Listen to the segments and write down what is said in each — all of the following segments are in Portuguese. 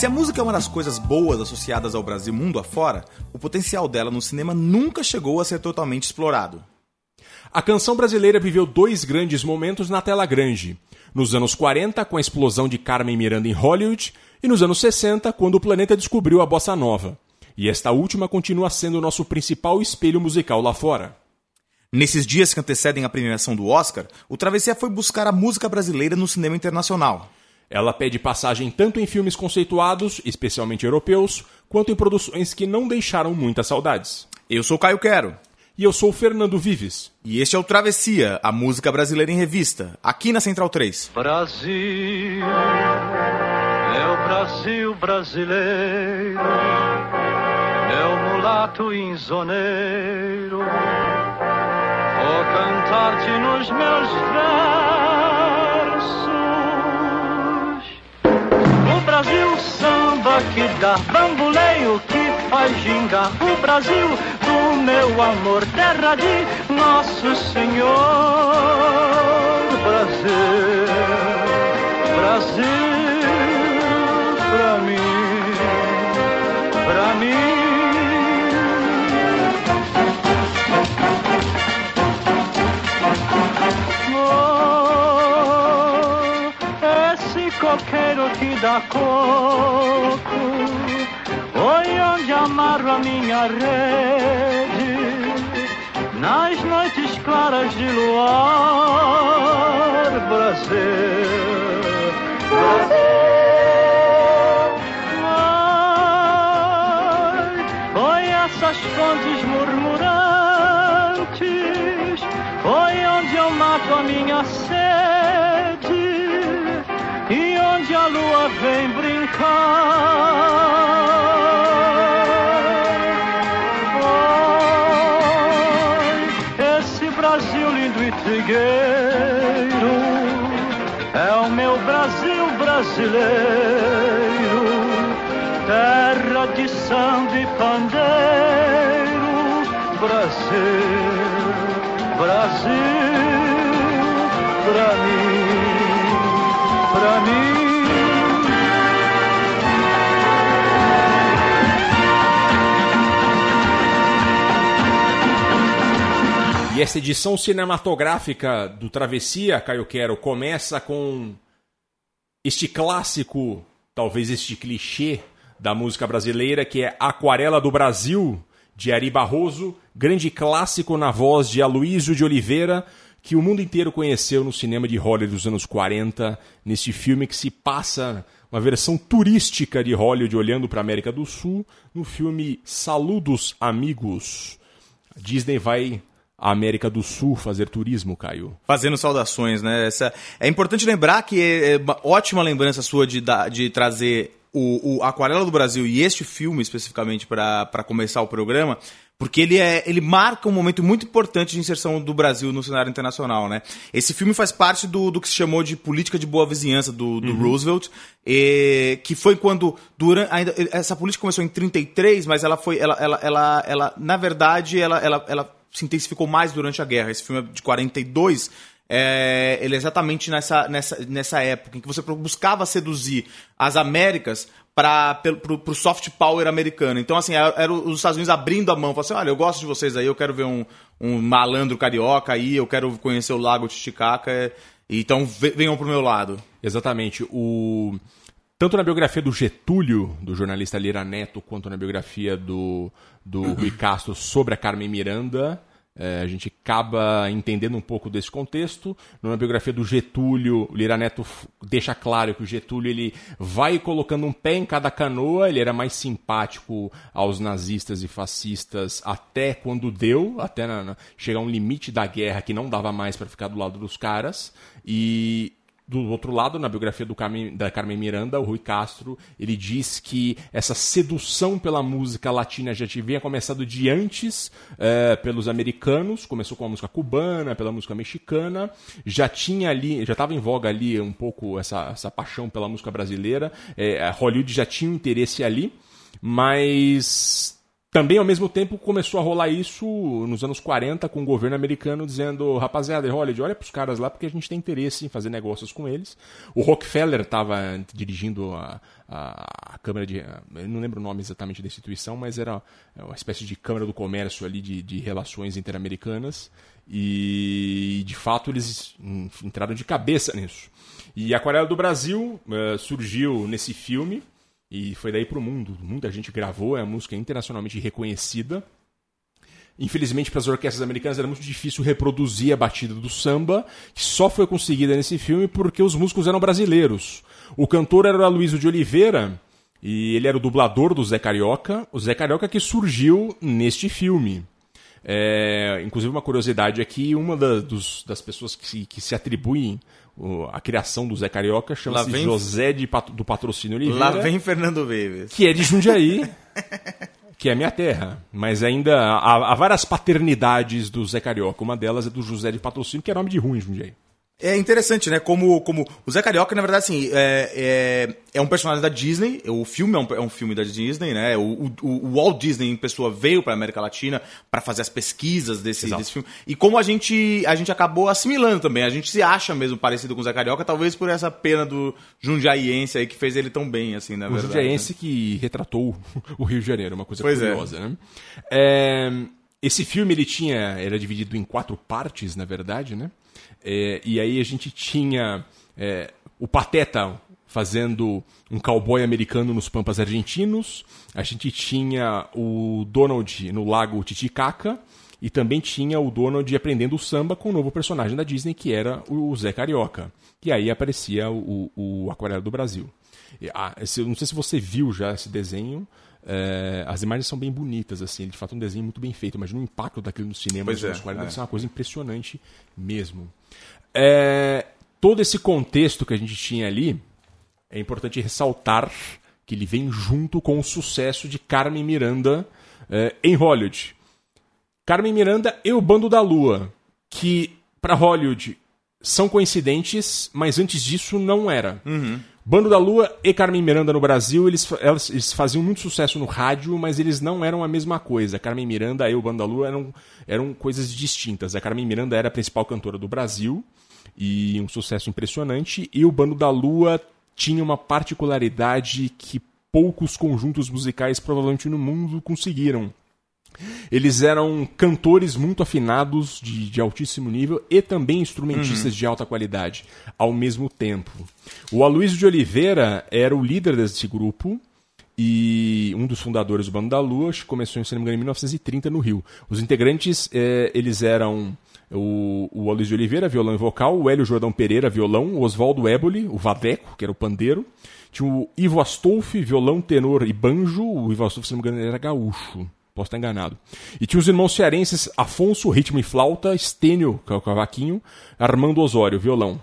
Se a música é uma das coisas boas associadas ao Brasil mundo afora, o potencial dela no cinema nunca chegou a ser totalmente explorado. A canção brasileira viveu dois grandes momentos na tela grande. Nos anos 40, com a explosão de Carmen Miranda em Hollywood, e nos anos 60, quando o planeta descobriu a bossa nova. E esta última continua sendo o nosso principal espelho musical lá fora. Nesses dias que antecedem a premiação do Oscar, o Travessia foi buscar a música brasileira no cinema internacional. Ela pede passagem tanto em filmes conceituados, especialmente europeus, quanto em produções que não deixaram muitas saudades. Eu sou Caio Quero. E eu sou o Fernando Vives. E este é o Travessia, a música brasileira em revista, aqui na Central 3. Brasil, é o Brasil brasileiro, é o mulato insoneiro. Vou cantar-te nos meus versos. Brasil samba que dá bambuleio, que faz gingar. O Brasil do meu amor, terra de nosso Senhor. Brasil, Brasil, pra mim, pra mim. Esse coqueiro que dá coco, foi onde amarro a minha rede, nas noites claras de luar, Brasil, Brasil. Ai, essas fontes murmurantes, foi onde eu mato a minha sede Oi, esse Brasil lindo e trigueiro é o meu Brasil brasileiro, terra de samba e pandeiro, Brasil, Brasil, pra mim, pra mim. E essa edição cinematográfica do Travessia, Caio Quero, começa com este clássico, talvez este clichê da música brasileira, que é Aquarela do Brasil, de Ari Barroso, grande clássico na voz de Aloysio de Oliveira, que o mundo inteiro conheceu no cinema de Hollywood dos anos 40, neste filme que se passa uma versão turística de Hollywood olhando para a América do Sul, no filme Saludos Amigos. A Disney vai à América do Sul fazer turismo, Caio. Fazendo saudações, né? Essa... É importante lembrar que é uma ótima lembrança sua de, de trazer o, o Aquarela do Brasil e este filme especificamente para começar o programa, porque ele, é, ele marca um momento muito importante de inserção do Brasil no cenário internacional, né? Esse filme faz parte do, do que se chamou de política de boa vizinhança do, do Roosevelt, e, que foi quando durante ainda essa política começou em 33, mas ela foi ela ela, ela, ela na verdade ela, ela, ela se intensificou mais durante a guerra. Esse filme é de 42. É, ele é exatamente nessa, nessa, nessa época em que você buscava seduzir as Américas para o soft power americano. Então, assim, era, era os Estados Unidos abrindo a mão, falando assim, olha, eu gosto de vocês aí, eu quero ver um, um malandro carioca aí, eu quero conhecer o Lago Titicaca, é, então ve- venham pro meu lado. Exatamente. O... Tanto na biografia do Getúlio, do jornalista Lira Neto, quanto na biografia do, do Rui Castro sobre a Carmen Miranda, eh, a gente acaba entendendo um pouco desse contexto. Na biografia do Getúlio, o Lira Neto deixa claro que o Getúlio ele vai colocando um pé em cada canoa, ele era mais simpático aos nazistas e fascistas até quando deu, até na- na- chegar a um limite da guerra que não dava mais para ficar do lado dos caras. E do outro lado, na biografia da Carmen Miranda, o Rui Castro, ele diz que essa sedução pela música latina já tinha começado de antes eh, pelos americanos, começou com a música cubana, pela música mexicana, já tinha ali, já estava em voga ali um pouco essa, essa paixão pela música brasileira, a Hollywood já tinha um interesse ali, mas também, ao mesmo tempo, começou a rolar isso nos anos 40 com o governo americano dizendo: rapaziada, Hollywood, olha para os caras lá porque a gente tem interesse em fazer negócios com eles. O Rockefeller estava dirigindo a, a, a, Câmara de. Eu não lembro o nome exatamente da instituição, mas era uma espécie de Câmara do Comércio ali de, de relações interamericanas. E, de fato, eles entraram de cabeça nisso. E Aquarela do Brasil uh, surgiu nesse filme e foi daí pro mundo. Muita gente gravou, é uma música internacionalmente reconhecida. Infelizmente, para as orquestras americanas era muito difícil reproduzir a batida do samba, que só foi conseguida nesse filme porque os músicos eram brasileiros. O cantor era o Aloysio de Oliveira, e ele era o dublador do Zé Carioca, o Zé Carioca que surgiu neste filme. É, inclusive, uma curiosidade aqui: uma da, dos, das pessoas que se, que se atribuem a criação do Zé Carioca chama-se vem... José de, do Patrocínio Oliveira. Lá vem Fernando Veves. Que é de Jundiaí, que é minha terra. Mas ainda há, há, várias paternidades do Zé Carioca. Uma delas é do José de Patrocínio, que é nome de ruim, Jundiaí. É interessante, né? Como, como o Zé Carioca, na verdade, assim, é, é, é um personagem da Disney. O filme é um, é um filme da Disney, né? O, o, o Walt Disney em pessoa veio para América Latina para fazer as pesquisas desse, desse filme. E como a gente, a gente acabou assimilando também. A gente se acha mesmo parecido com o Zé Carioca, talvez por essa pena do jundiaiense aí que fez ele tão bem, assim, na o verdade. O jundiaiense né? que retratou o Rio de Janeiro, uma coisa pois é. curiosa, né? É, esse filme ele tinha, era dividido em quatro partes, na verdade, né? É, e aí a gente tinha é, o Pateta fazendo um cowboy americano nos Pampas Argentinos, a gente tinha o Donald no Lago Titicaca, e também tinha o Donald aprendendo o samba com um novo personagem da Disney, que era o Zé Carioca. E aí aparecia o, o, o Aquarela do Brasil. Ah, não sei se você viu já esse desenho, é, as imagens são bem bonitas, assim, de fato um desenho muito bem feito. Imagina o impacto daquilo no cinema pois nos é, 40, é. deve ser uma coisa impressionante mesmo. É, todo esse contexto que a gente tinha ali, é importante ressaltar que ele vem junto com o sucesso de Carmen Miranda é, em Hollywood. Carmen Miranda e o Bando da Lua, que para Hollywood são coincidentes, mas antes disso não era. Uhum. Bando da Lua e Carmen Miranda no Brasil, eles, elas, eles faziam muito sucesso no rádio, mas eles não eram a mesma coisa. Carmen Miranda e o Bando da Lua eram, eram coisas distintas. A Carmen Miranda era a principal cantora do Brasil e um sucesso impressionante, e o Bando da Lua tinha uma particularidade que poucos conjuntos musicais provavelmente no mundo conseguiram. Eles eram cantores muito afinados, de, de altíssimo nível, e também instrumentistas uhum. de alta qualidade, ao mesmo tempo. O Aloysio de Oliveira era o líder desse grupo, e um dos fundadores do Bando da Lua, que começou, se não me engano, em 1930 no Rio. Os integrantes, eh, eles eram o, o Aloysio de Oliveira, violão e vocal, o Hélio Jordão Pereira, violão, o Oswaldo Éboli, o Vadeco, que era o pandeiro, tinha o Ivo Astolfi, violão, tenor e banjo, o Ivo Astolfi, se não me engano, era gaúcho. Posso estar enganado. E tinha os irmãos cearenses Afonso, ritmo e flauta, Estênio, que é o cavaquinho, Armando Osório, violão.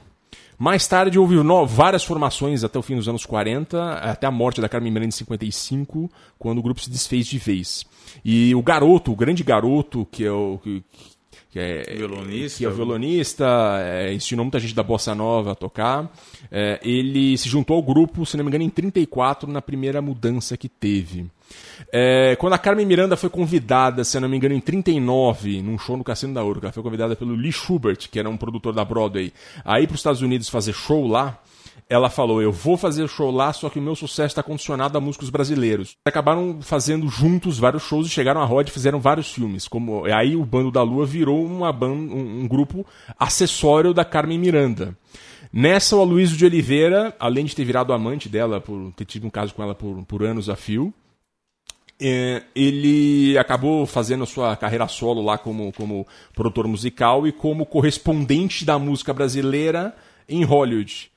Mais tarde houve várias formações até o fim dos anos 40, até a morte da Carmen Miranda em 55, quando o grupo se desfez de vez. E o garoto, o grande garoto, que é o. Que, que é violonista, que é violonista é, ensinou muita gente da bossa nova a tocar. É, ele se juntou ao grupo, se não me engano, em 34, na primeira mudança que teve. É, quando a Carmen Miranda foi convidada, se não me engano, em 39, num show no Cassino da ela foi convidada pelo Lee Schubert, que era um produtor da Broadway, a ir para os Estados Unidos fazer show lá, ela falou: Eu vou fazer show lá, só que o meu sucesso está condicionado a músicos brasileiros. Acabaram fazendo juntos vários shows e chegaram a Rod e fizeram vários filmes. Como Aí o Bando da Lua virou uma um, um grupo acessório da Carmen Miranda. Nessa, o Aloysio de Oliveira, além de ter virado amante dela, por ter tido um caso com ela por, por anos a fio, é, ele acabou fazendo a sua carreira solo lá como, como produtor musical e como correspondente da música brasileira em Hollywood.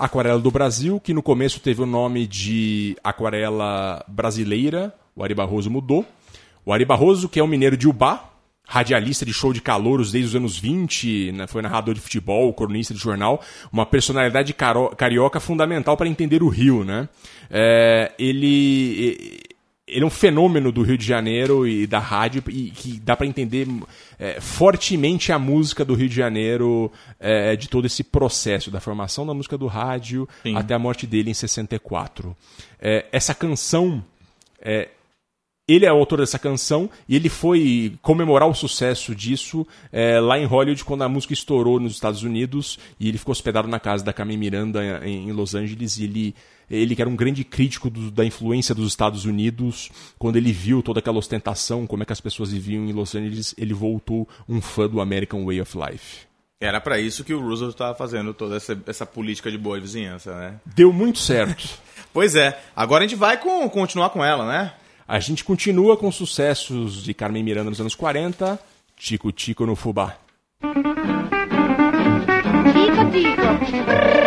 Aquarela do Brasil, que no começo teve o nome de Aquarela Brasileira, o Ari Barroso mudou. O Ari Barroso, que é um mineiro de Ubá, radialista de show de calouros desde os anos 20, né, foi narrador de futebol, cronista de jornal, uma personalidade carioca fundamental para entender o Rio, né? É, ele ele é um fenômeno do Rio de Janeiro e da rádio e que dá para entender é, fortemente a música do Rio de Janeiro é, de todo esse processo da formação da música do rádio Sim. até a morte dele em 64. É, essa canção é, ele é o autor dessa canção e ele foi comemorar o sucesso disso é, lá em Hollywood quando a música estourou nos Estados Unidos e ele ficou hospedado na casa da Carmen Miranda em, em Los Angeles e ele ele que era um grande crítico do- da influência dos Estados Unidos, quando ele viu toda aquela ostentação, como é que as pessoas viviam em Los Angeles, ele voltou um fã do American Way of Life. Era pra isso que o Roosevelt estava fazendo toda essa, essa política de boa vizinhança, né? Deu muito certo. Pois é. Agora a gente vai com- continuar com ela, né? A gente continua com sucessos de Carmen Miranda nos anos 40, Tico Tico no Fubá. Tico. Tico,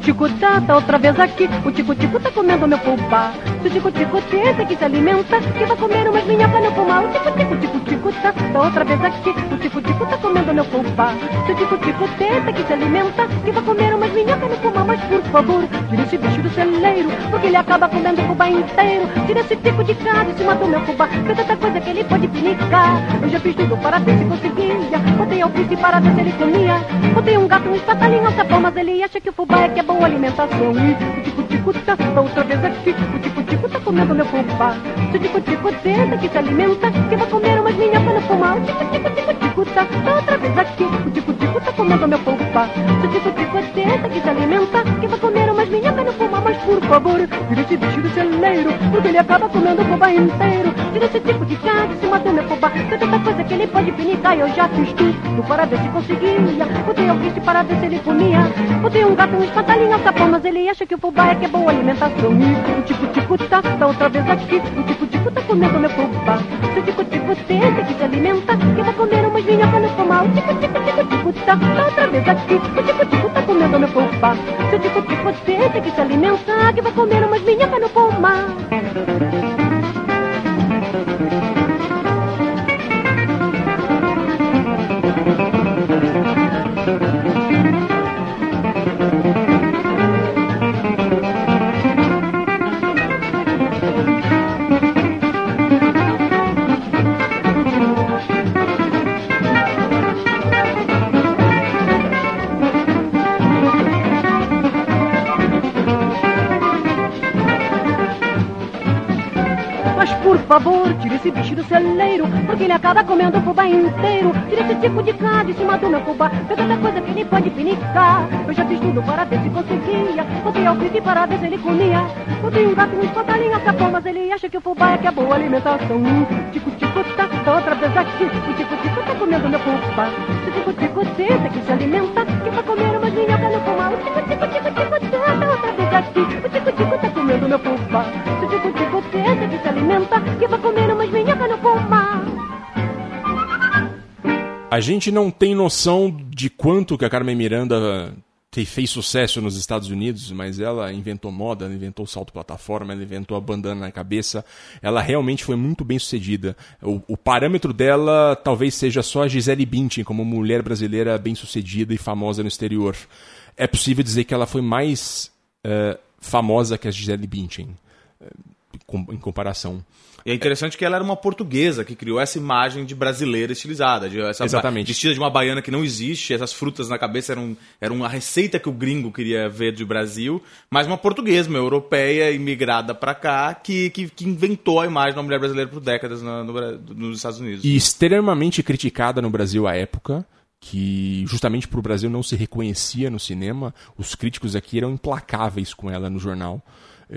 tico-tico tá, tá outra vez aqui. O tico-tico tá comendo meu fubá. Se o tico-tico tenta que se alimenta, que vai comer umas minhocas no fumar. O tico-tico, tico-tico tá, tá outra vez aqui. O tico-tico tá comendo meu fubá. Se o tico-tico tenta que se alimenta, que vai comer umas minhocas no fumar. Mas por favor, tira esse bicho do celeiro, porque ele acaba comendo o fubá inteiro. Tira esse tico de cá de cima do meu fubá. Tem tanta coisa que ele pode pinicar. Eu já fiz tudo para ver se conseguia. Botei alfice para ver se ele comia. Botei um gato, um espatalinho, um sapão, mas ele acha que o fubá é que é boa alimentação. E o tico-tico tá, outra vez aqui. O tico-tico tá comendo meu fubá. Se o tico-tico tenta que se alimenta, que vai comer umas minhocas no fumar. O tico-tico, tico-tico tá, tá outra vez aqui. O tico-tico tá comendo meu fubá. Se o tico-tico tenta que se alimenta, que vai comer umas minhocas no fumar. Mas por favor, tira esse bicho do celeiro, porque ele acaba comendo o fubá inteiro. Tira esse tipo de cá de cima do meu fubá. Tem tanta coisa que ele pode pinicar e eu já fiz tudo para ver se conseguia. Botei alfice para ver se ele comia. Botei um gato, um espatalinho, um sapão, mas ele acha que o fubá é que é boa alimentação. E o tico-tico tá, tá outra vez aqui. O tico-tico tá comendo meu fubá. Se o tico-tico tenta que se alimenta, que vai comer umas minhocas no fumar. O tico-tico, tico-tico tá, tá outra vez aqui. O tico-tico tá comendo meu fubá. Se o tico-tico tenta que se alimenta, que vai comer umas minhocas no fumar. Favor, tire esse bicho do celeiro, porque ele acaba comendo o fubá inteiro. Tira esse tipo de cá de cima do meu fubá, tem tanta coisa que ele pode pinicar. Eu já fiz tudo para ver se conseguia, botei alfice para ver se ele comia. Botei um gato, um espatalinho, a sapão, mas ele acha que o fubá é que é boa alimentação. Tico-tico tá, tá outra vez aqui, o tico-tico tá comendo meu fubá. Tico-tico tenta que se alimenta, que vai comer umas minhocas A gente não tem noção de quanto que a Carmen Miranda fez sucesso nos Estados Unidos, mas ela inventou moda, ela inventou salto plataforma, ela inventou a bandana na cabeça. Ela realmente foi muito bem sucedida. O, o parâmetro dela talvez seja só a Gisele Bündchen como mulher brasileira bem sucedida e famosa no exterior. É possível dizer que ela foi mais eh, famosa que a Gisele Bündchen eh, em comparação. E é interessante que ela era uma portuguesa que criou essa imagem de brasileira estilizada. De essa Exatamente. Vestida de uma baiana que não existe, essas frutas na cabeça eram, eram uma receita que o gringo queria ver do Brasil, mas uma portuguesa, uma europeia, imigrada pra cá, que, que, que inventou a imagem da mulher brasileira por décadas no Bra- nos Estados Unidos. e extremamente criticada no Brasil à época, que justamente por o Brasil não se reconhecia no cinema, os críticos aqui eram implacáveis com ela no jornal,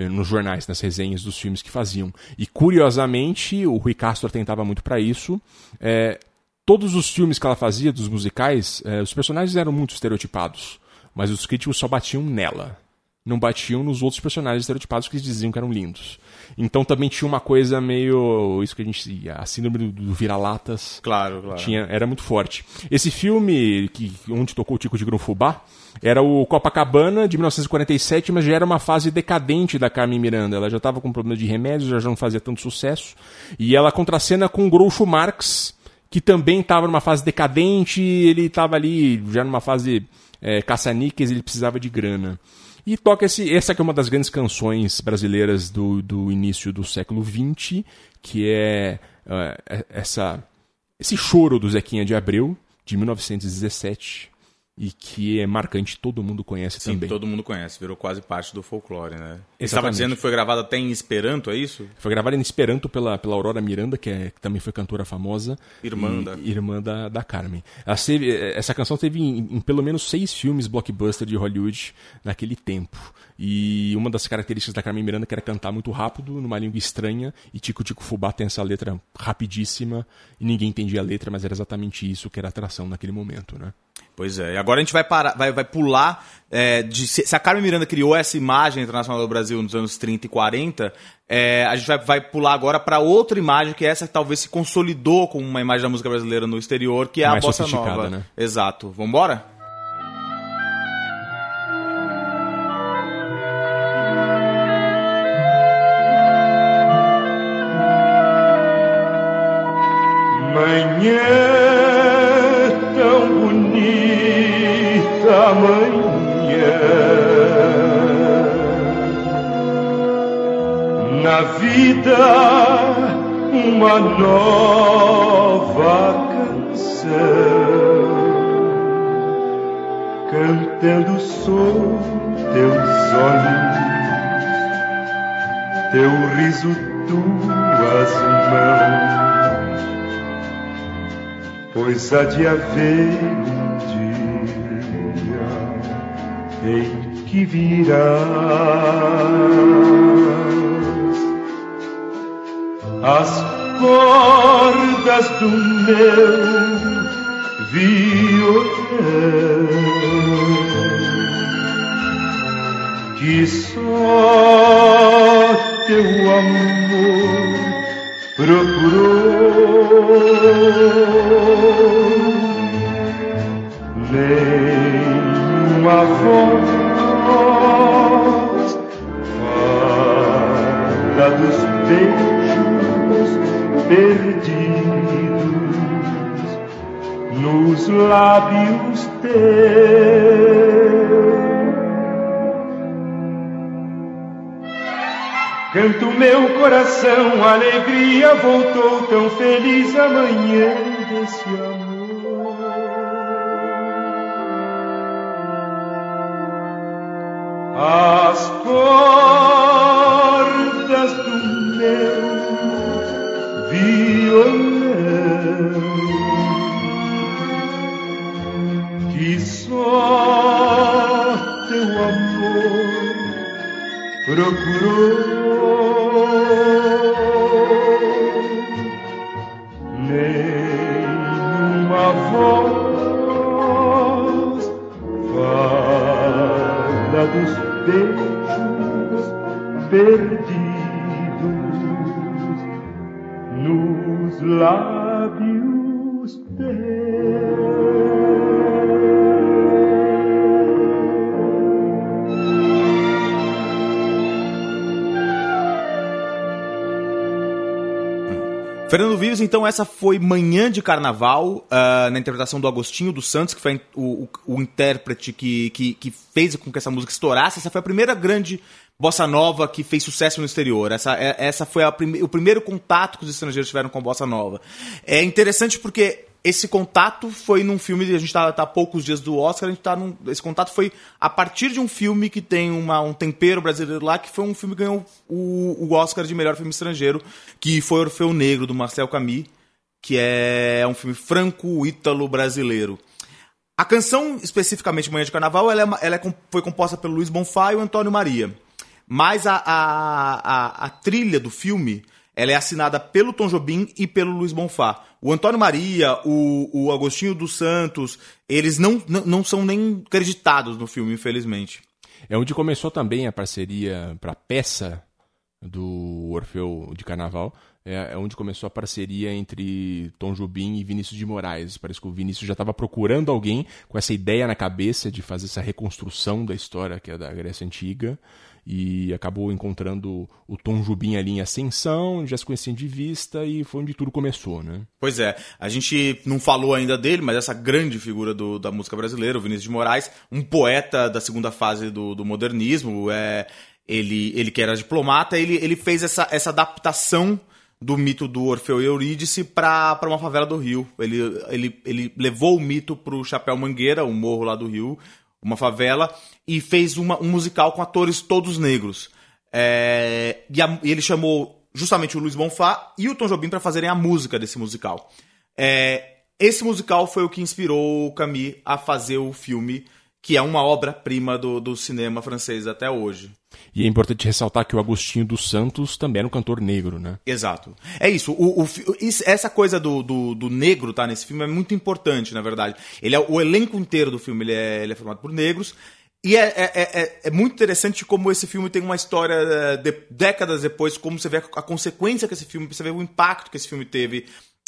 nos jornais, nas resenhas dos filmes que faziam. E curiosamente, o Rui Castro tentava muito para isso. eh, todos os filmes que ela fazia, dos musicais, eh, os personagens eram muito estereotipados, mas os críticos só batiam nela. não batiam nos outros personagens estereotipados que eles diziam que eram lindos. Então também tinha uma coisa meio. Isso que a gente. A síndrome do, do vira-latas. Claro, claro. Tinha, era muito forte. Esse filme, que, onde tocou o Tico de Grunfubá, era o Copacabana, de 1947, mas já era uma fase decadente da Carmen Miranda. Ela já estava com problema de remédios, já não fazia tanto sucesso. E ela contracena com o Groucho Marx, que também estava numa fase decadente, ele estava ali já numa fase é, caça-níqueis, ele precisava de grana. E toca esse, essa que é uma das grandes canções brasileiras do, do início do século XX, que é uh, essa, esse choro do Zequinha de Abreu, de 1917, e que é marcante, todo mundo conhece Sim, também. todo mundo conhece, virou quase parte do folclore, né? Você estava dizendo que foi gravado até em Esperanto, é isso? Foi gravado em Esperanto pela, pela Aurora Miranda, que, é, que também foi cantora famosa. Irmã e- da- Irmã da, da Carmen. Teve- essa canção teve em, em pelo menos seis filmes blockbuster de Hollywood naquele tempo. E uma das características da Carmen Miranda que era cantar muito rápido, numa língua estranha, e Tico Tico Fubá tem essa letra rapidíssima, e ninguém entendia a letra, mas era exatamente isso que era a atração naquele momento, né? Pois é, e agora a gente vai parar, vai, vai pular é, de se, a Carmen Miranda criou essa imagem internacional do Brasil nos anos 30 e 40, é, a gente vai, vai pular agora para outra imagem que é essa que talvez se consolidou como uma imagem da música brasileira no exterior, que é Mais a bossa nova. né? Exato. Vambora? Vida, uma nova canção. Cantando sou teus olhos, teu riso, tuas mãos pois há de haver um dia em que virás as cordas do meu violão. Que só teu amor procurou. Nenhuma voz fala dos beijos perdidos nos lábios teus. Canto meu coração, alegria voltou tão feliz amanhã desse amor. As cordas procurou. Nenhuma voz fala dos beijos perdidos nos lábios Fernando Vives, então essa foi Manhã de Carnaval, ah, na interpretação do Agostinho dos Santos, que foi o, o, o intérprete que, que, que fez com que essa música estourasse. Essa foi a primeira grande bossa nova que fez sucesso no exterior. Essa, é- essa foi prime- o primeiro contato que os estrangeiros tiveram com a bossa nova. É interessante porque esse contato foi num filme, a gente tá, tá há poucos dias do Oscar, a gente tá num, esse contato foi a partir de um filme que tem uma, um tempero brasileiro lá, que foi um filme que ganhou o, o Oscar de melhor filme estrangeiro, que foi Orfeu Negro, do Marcel Camus, que é um filme franco-ítalo-brasileiro. A canção, especificamente Manhã de Carnaval, ela, é ela é foi composta pelo Luiz Bonfá e o Antônio Maria. Mas a, a, a, a trilha do filme ela é assinada pelo Tom Jobim e pelo Luiz Bonfá. O Antônio Maria, o, o Agostinho dos Santos, eles não, não, são nem creditados no filme, infelizmente. É onde começou também a parceria para peça do Orfeu de Carnaval. É, é onde começou a parceria entre Tom Jobim e Vinícius de Moraes. Parece que o Vinícius já estava procurando alguém com essa ideia na cabeça de fazer essa reconstrução da história que é da Grécia Antiga e acabou encontrando o Tom Jubim ali em ascensão, já se conheciam de vista e foi onde tudo começou, né? Pois é, a gente não falou ainda dele, mas essa grande figura do, da música brasileira, o Vinícius de Moraes, um poeta da segunda fase do, do modernismo, é, ele, ele que era diplomata, ele, ele fez essa, essa adaptação do mito do Orfeu e Eurídice para uma favela do Rio. Ele, ele, ele levou o mito para o Chapéu Mangueira, um morro lá do Rio, uma favela, e fez uma, um musical com atores todos negros. É, e, a, e, ele chamou justamente o Luiz Bonfá e o Tom Jobim para fazerem a música desse musical. É, esse musical foi o que inspirou o Camille a fazer o filme, que é uma obra-prima do, do cinema francês até hoje. E é importante ressaltar que o Agostinho dos Santos também era um cantor negro, né? Exato. É isso. O, o, essa coisa do, do, do, negro tá nesse filme é muito importante, na verdade. Ele é, o elenco inteiro do filme ele é, ele é formado por negros. E é, é, é, é, muito interessante como esse filme tem uma história é, de, décadas depois, como você vê a consequência que esse filme, você vê o impacto que esse filme teve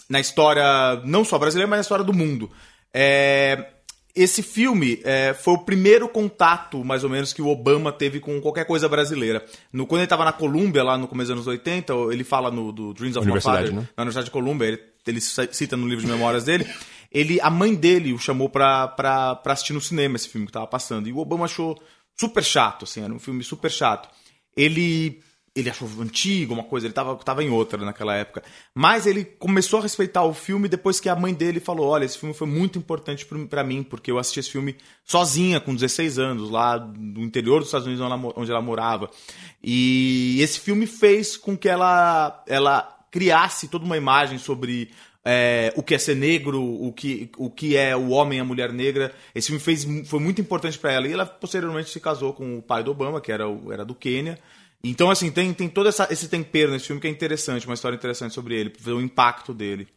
na história, não só brasileira, mas na história do mundo. É, esse filme é, foi o primeiro contato, mais ou menos, que o Obama teve com qualquer coisa brasileira. No, quando ele estava na Colômbia, lá no começo dos anos 80, ele fala no do Dreams of My Father, né? na Universidade de Colômbia, ele, ele, cita no livro de memórias dele, ele, a mãe dele o chamou pra, pra, pra assistir no cinema esse filme que estava passando. E o Obama achou super chato, assim, era um filme super chato. Ele ele achou antigo, uma coisa, ele tava, tava em outra naquela época. Mas ele começou a respeitar o filme depois que a mãe dele falou: Olha, esse filme foi muito importante para mim, porque eu assisti esse filme sozinha, com 16 anos, lá no interior dos Estados Unidos, onde ela, morava. E esse filme fez com que ela, ela criasse toda uma imagem sobre é, o que é ser negro, o que, o que é o homem e a mulher negra. Esse filme fez, foi muito importante para ela. E ela posteriormente se casou com o pai do Obama, que era, era do Quênia. Então, assim, tem, tem todo essa, esse tempero nesse filme que é interessante, uma história interessante sobre ele, ver o impacto dele.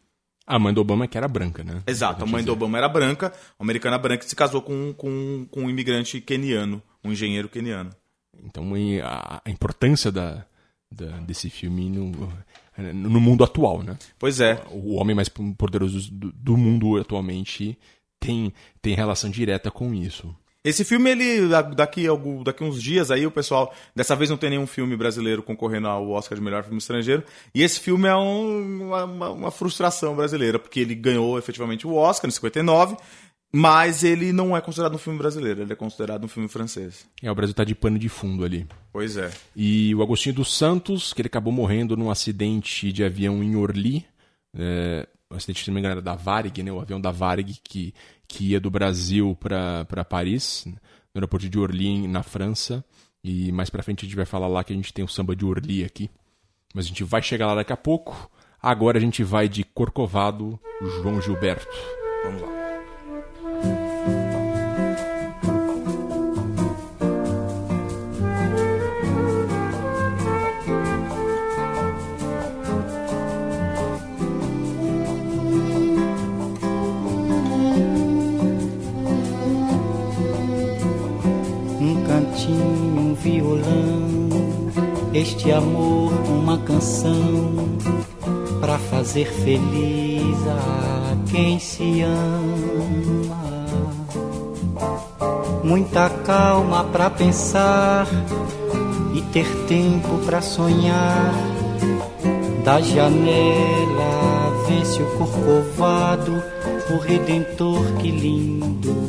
A mãe do Obama que era branca, né? Exato, a mãe do Obama era branca, uma americana branca que se casou com, com, com um imigrante queniano, um engenheiro queniano. Então, a, a importância da, da, desse filme no, no mundo atual, né? Pois é. O homem mais poderoso do, do mundo atualmente tem, tem relação direta com isso. Esse filme, ele daqui, daqui uns dias aí, o pessoal. Dessa vez não tem nenhum filme brasileiro concorrendo ao Oscar de melhor filme estrangeiro. E esse filme é um, uma, uma, frustração brasileira, porque ele ganhou efetivamente o Oscar em 59, mas ele não é considerado um filme brasileiro, ele é considerado um filme francês. É, o Brasil tá de pano de fundo ali. Pois é. E o Agostinho dos Santos, que ele acabou morrendo num acidente de avião em Orly. É, um acidente, se não me engano, era da Varig, né? O avião da Varig que que ia do Brasil para Paris, no aeroporto de Orly, na França. E mais pra frente a gente vai falar lá que a gente tem o samba de Orly aqui. Mas a gente vai chegar lá daqui a pouco. Agora a gente vai de Corcovado, João Gilberto. Vamos lá. Este amor uma canção para fazer feliz a quem se ama. Muita calma para pensar e ter tempo para sonhar. Da janela vence o corcovado, o redentor que lindo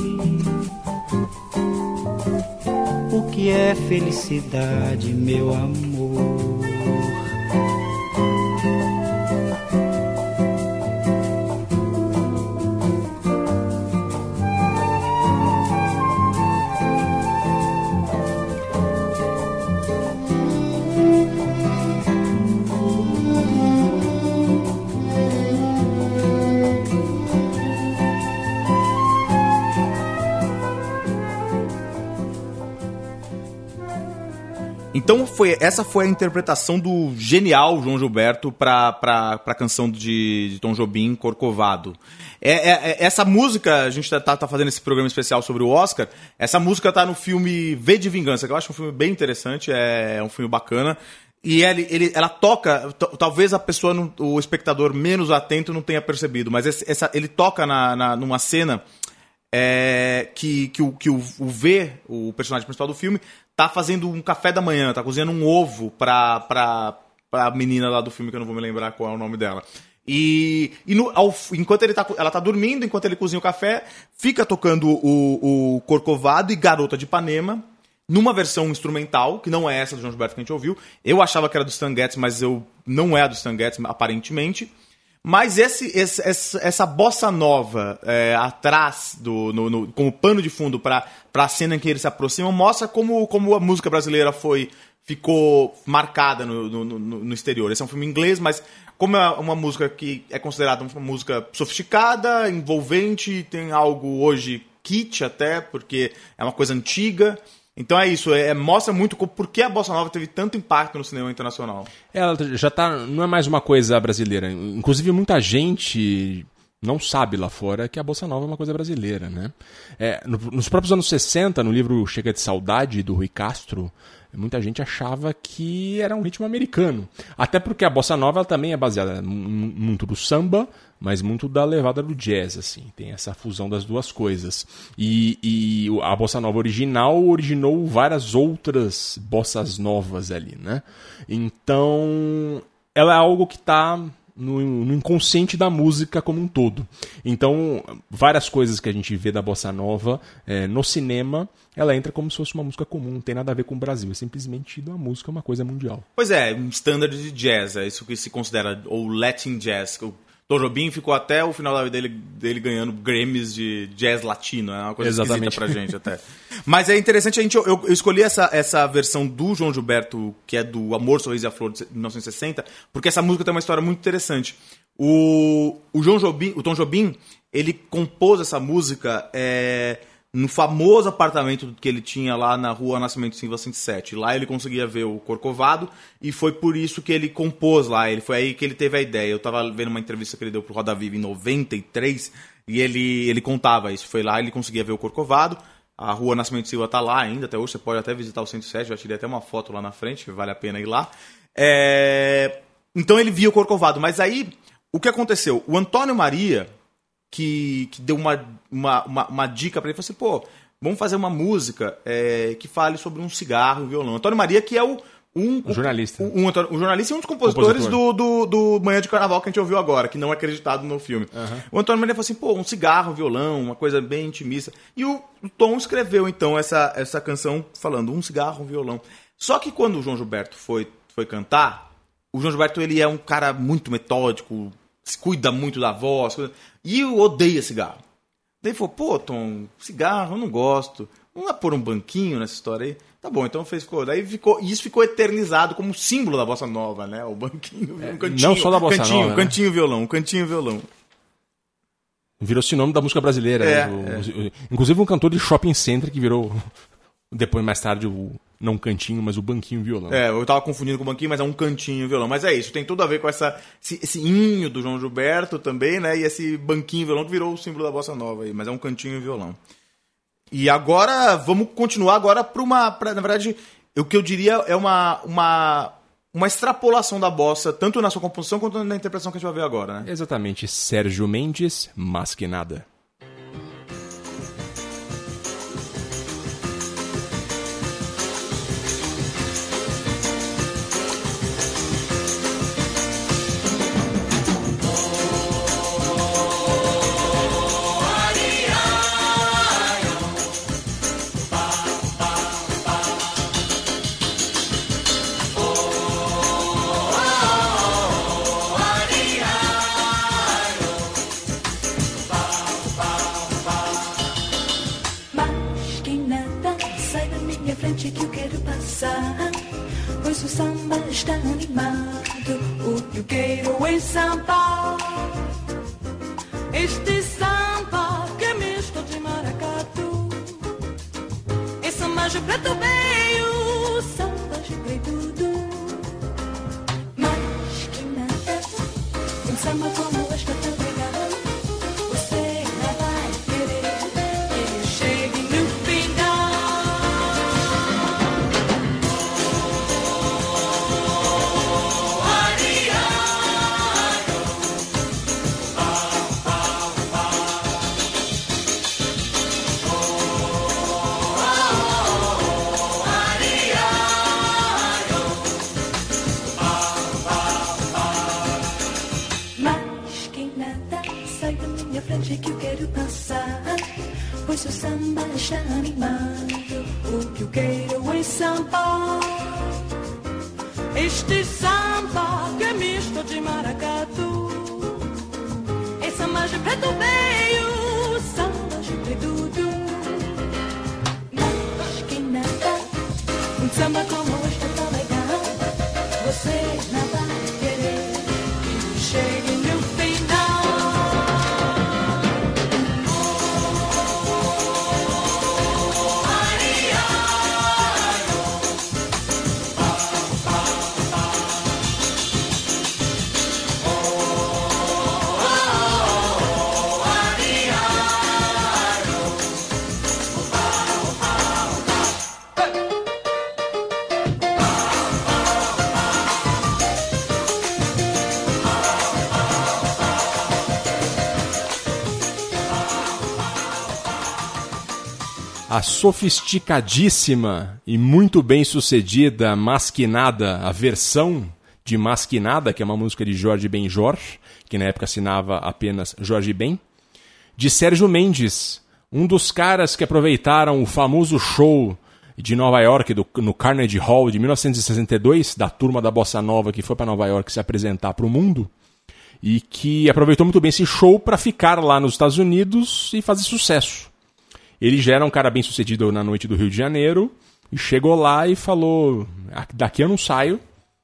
que é felicidade, meu amor. Foi essa foi a interpretação do genial João Gilberto para a canção de, de, Tom Jobim, Corcovado. É, é, é, essa música, a gente tá, tá, fazendo esse programa especial sobre o Oscar, essa música tá no filme V de Vingança, que eu acho um filme bem interessante, é, é um filme bacana. E ele, ele, ela toca, talvez a pessoa, não, o espectador menos atento não tenha percebido, mas esse, essa, ele toca na, na, numa cena é, que, que, o, que o, o V, o personagem principal do filme, tá fazendo um café da manhã, tá cozinhando um ovo pra, pra, pra menina lá do filme, que eu não vou me lembrar qual é o nome dela. E, e no, ao, enquanto ele tá, ela tá dormindo, enquanto ele cozinha o café, fica tocando o, o Corcovado e Garota de Ipanema, numa versão instrumental, que não é essa do João Gilberto que a gente ouviu. Eu achava que era do Stan Getz, mas eu não é a do Stan Getz, aparentemente. Mas esse, esse essa, bossa nova é, atrás, do, no, no, como pano de fundo para a cena em que ele se aproxima, mostra como, como a música brasileira foi ficou marcada no, no, no exterior. Esse é um filme inglês, mas como é uma música que é considerada uma música sofisticada, envolvente, tem algo hoje kit até, porque é uma coisa antiga. Então é isso, é, mostra muito por que a bossa nova teve tanto impacto no cinema internacional. Ela já tá, não é mais uma coisa brasileira. Inclusive muita gente não sabe lá fora que a bossa nova é uma coisa brasileira, né? É, no, nos próprios anos 60, no livro Chega de Saudade do Rui Castro, muita gente achava que era um ritmo americano. Até porque a bossa nova também é baseada muito do samba, mas muito da levada do jazz, assim. Tem essa fusão das duas coisas. E, e a bossa nova original originou várias outras bossas novas ali, né? Então, ela é algo que está no, no, inconsciente da música como um todo. Então, várias coisas que a gente vê da bossa nova é, no cinema, ela entra como se fosse uma música comum, não tem nada a ver com o Brasil, é simplesmente uma música, uma coisa mundial. Pois é, um standard de jazz, é isso que se considera, ou Latin jazz, Tom Jobim ficou até o final da vida dele, dele ganhando Grammys de jazz latino. É uma coisa Exatamente. esquisita pra gente até. Mas é interessante, a gente, eu, eu, escolhi essa, essa versão do João Gilberto, que é do Amor, Sorriso e a Flor, de 1960, porque essa música tem uma história muito interessante. O, o, João Jobim, o Tom Jobim, ele compôs essa música... É, no famoso apartamento que ele tinha lá na rua Nascimento Silva 107. Lá ele conseguia ver o Corcovado e foi por isso que ele compôs lá. Ele foi aí que ele teve a ideia. Eu estava vendo uma entrevista que ele deu pro Roda Viva em 93 e ele, ele contava isso. Foi lá ele conseguia ver o Corcovado. A rua Nascimento Silva tá lá ainda, até hoje você pode até visitar o 107, já tirei até uma foto lá na frente, vale a pena ir lá. É... Então ele via o Corcovado, mas aí o que aconteceu? O Antônio Maria, que, que deu uma, uma, uma, uma dica para ele. Falou assim, pô, vamos fazer uma música é, que fale sobre um cigarro e um violão. Antônio Maria, que é o um, um jornalista. Um, um, um, jornalista e um dos compositores do, do, do, Manhã de Carnaval que a gente ouviu agora, que não é acreditado no filme. Uhum. O Antônio Maria falou assim, pô, um cigarro, um violão, uma coisa bem intimista. E o, Tom escreveu, então, essa, essa canção falando um cigarro, um violão. Só que quando o João Gilberto foi, foi cantar, o João Gilberto ele é um cara muito metódico, se cuida muito da voz. E eu odeio cigarro. Daí falou, pô, Tom, cigarro eu não gosto. Vamos lá pôr um banquinho nessa história aí? Tá bom, então fez, ficou. Daí ficou. E isso ficou eternizado como símbolo da bossa nova, né? O banquinho, é, um cantinho. Não só da bossa cantinho, nova. Cantinho né? violão, cantinho violão. Virou sinônimo da música brasileira. É, né? o, é. Inclusive um cantor de shopping center que virou. Depois, mais tarde, o não cantinho, mas o banquinho violão. É, eu tava confundindo com o banquinho, mas é um cantinho violão. Mas é isso, tem tudo a ver com essa, esse, esse inho do João Gilberto também, né? E esse banquinho violão que virou o símbolo da bossa nova aí, mas é um cantinho violão. E agora, vamos continuar agora para uma, pra, na verdade, o que eu diria é uma, uma, uma extrapolação da bossa, tanto na sua composição quanto na interpretação que a gente vai ver agora, né? Exatamente, Sérgio Mendes, mais que nada. A sofisticadíssima e muito bem sucedida Masquinada, a versão de Masquinada, que é uma música de Jorge Ben Jorge, que na época assinava apenas Jorge Ben, de Sérgio Mendes, um dos caras que aproveitaram o famoso show de Nova York, do- no Carnegie Hall de 1962, da turma da Bossa Nova que foi para Nova York se apresentar para o mundo, e que aproveitou muito bem esse show para ficar lá nos Estados Unidos e fazer sucesso. Ele já era um cara bem sucedido na noite do Rio de Janeiro e chegou lá e falou: "Ah, daqui eu não saio.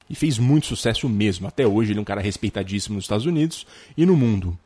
E fez muito sucesso mesmo. Até hoje ele é um cara respeitadíssimo nos Estados Unidos e no mundo.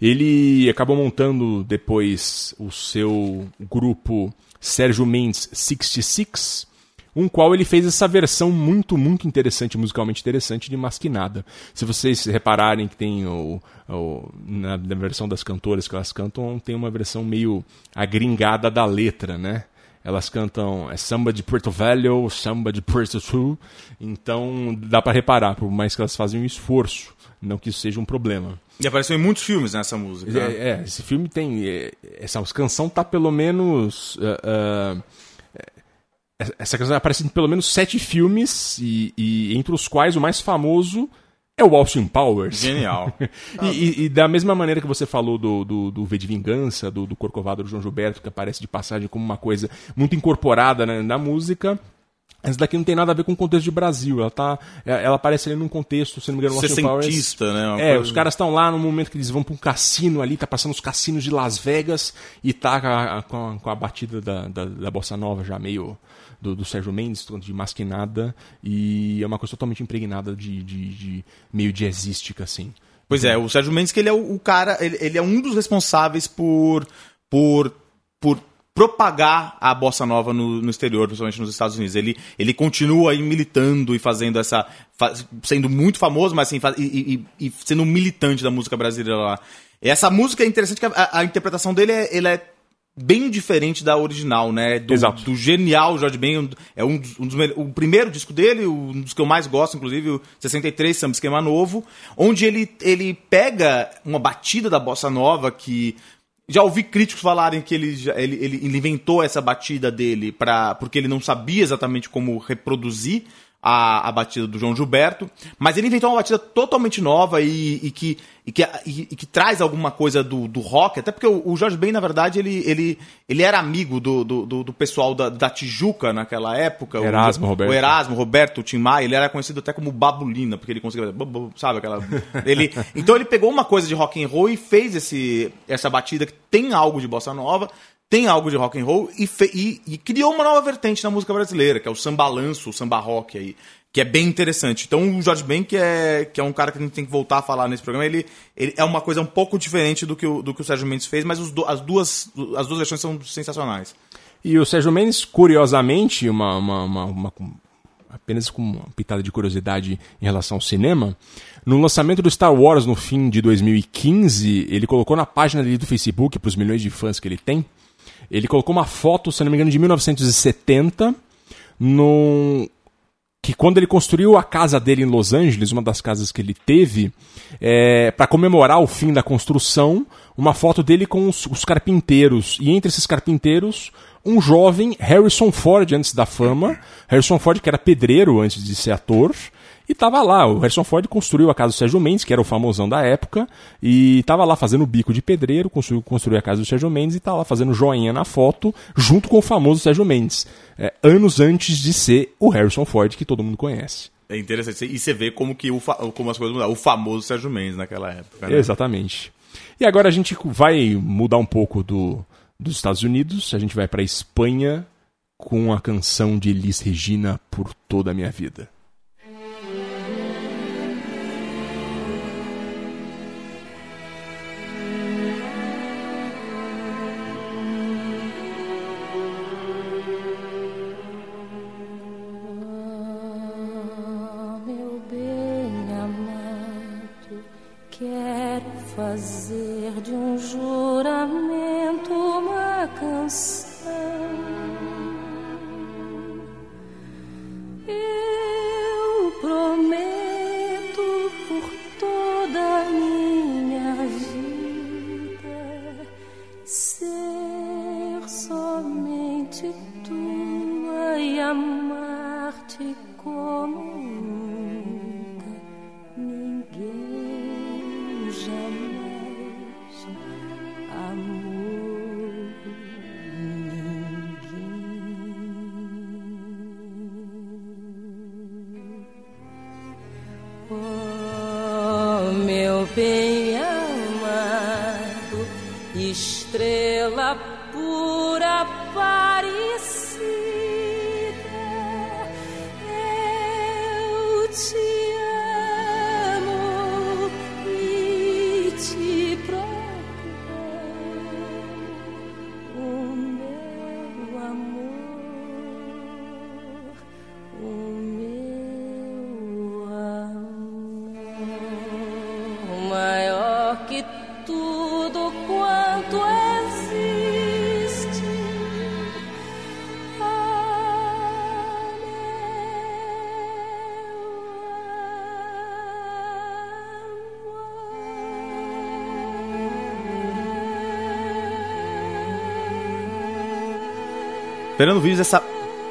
Ele acabou montando depois o seu grupo Sérgio Mendes 66, um qual ele fez essa versão muito, muito interessante, musicalmente interessante, de Masquinada. Se vocês repararem que tem o, o- na, na versão das cantoras que elas cantam, tem uma versão meio agringada da letra, né? Elas cantam é samba de Porto Velho, samba de Porto Sul, então dá pra reparar, por mais que elas fazem um esforço, não que isso seja um problema. E apareceu em muitos filmes nessa música. né? É, é, esse filme tem. é, essa canção tá pelo menos. ah, é, essa canção aparece em pelo menos sete filmes, e, e entre os quais o mais famoso é o Austin Powers. Genial. e, e- e da mesma maneira que você falou do, do, do V de Vingança, do, do Corcovado do João Gilberto, que aparece de passagem como uma coisa muito incorporada né, na música. Essa daqui não tem nada a ver com o contexto de Brasil. Ela, tá, ela aparece ali num contexto, se não me engano, Austin Powers. Né? Uma É, coisa- os caras estão lá no momento que eles vão pra um cassino ali, tá passando os cassinos de Las Vegas e tá com a, com a- com a batida da, da, da Bossa Nova já meio do, do Sérgio Mendes, de masquinada, e é uma coisa totalmente impregnada de, de, de meio jazzística, assim. Pois é, o Sérgio Mendes, que ele é o, o cara, ele, ele é um dos responsáveis por, por, por propagar a bossa nova no, no exterior, principalmente nos Estados Unidos. Ele, ele continua aí militando e fazendo essa. fa- sendo muito famoso, mas assim, fa- e, e- e sendo um militante da música brasileira lá. Essa música é interessante que a, a interpretação dele é, ele é bem diferente da original, né? Do, Exato. do genial Jorge Ben, é um dos, um dos o primeiro disco dele, um dos que eu mais gosto, inclusive, o 63, Samba Esquema Novo, onde ele, ele pega uma batida da bossa nova que já ouvi críticos falarem que ele, ele, ele, inventou essa batida dele pra, porque ele não sabia exatamente como reproduzir a, a batida do João Gilberto, mas ele inventou uma batida totalmente nova e, e que, e, que, e, e que traz alguma coisa do, do rock, até porque o, o Jorge Ben, na verdade, ele, ele, ele era amigo do, do, do- pessoal da, da Tijuca naquela época. o- Erasmo, Roberto. O Erasmo, Roberto, o Tim Maia, ele era conhecido até como Babulina, porque ele conseguia sabe aquela ele Então ele pegou uma coisa de rock and roll e fez esse essa batida que tem algo de bossa nova, tem algo de rock and roll e, e- e criou uma nova vertente na música brasileira, que é o samba lanço, o samba rock aí, que é bem interessante. Então o Jorge Ben, que é, que é um cara que a gente tem que voltar a falar nesse programa, ele, ele é uma coisa um pouco diferente do que o, do que o Sérgio Mendes fez, mas do- as, duas, as duas versões são sensacionais. E o Sérgio Mendes, curiosamente, uma, uma, uma- uma- apenas com uma pitada de curiosidade em relação ao cinema, No lançamento do Star Wars no fim de 2015, ele colocou na página dele do Facebook, para os milhões de fãs que ele tem, ele colocou uma foto, se não me engano, de 1970, num, que quando ele construiu a casa dele em Los Angeles, uma das casas que ele teve, é, para comemorar o fim da construção, uma foto dele com os, os, carpinteiros. E entre esses carpinteiros, um jovem Harrison Ford antes da fama. Harrison Ford que era pedreiro antes de ser ator. E tava lá, o Harrison Ford construiu a casa do Sérgio Mendes, que era o famosão da época, e tava lá fazendo bico de pedreiro, construiu, construiu a casa do Sérgio Mendes e tava lá fazendo joinha na foto, junto com o famoso Sérgio Mendes, é, anos antes de ser o Harrison Ford que todo mundo conhece. É interessante. E você vê como que o, como as coisas mudaram. O famoso Sérgio Mendes naquela época. Né? Exatamente. E agora a gente vai mudar um pouco do, dos Estados Unidos, a gente vai para Espanha com a canção de Elis Regina por toda a minha vida. Fazer Fernando Vives, essa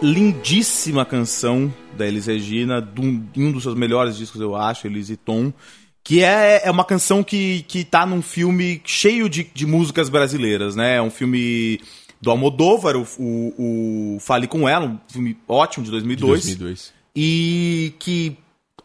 lindíssima canção da Elis Regina, de um, dos seus melhores discos, eu acho, Elis e Tom, que é, é uma canção que, que tá num filme cheio de, de músicas brasileiras, né? É um filme do Almodóvar, o, o, o Fale Com Ela, um filme ótimo de 2002. De 2002. E que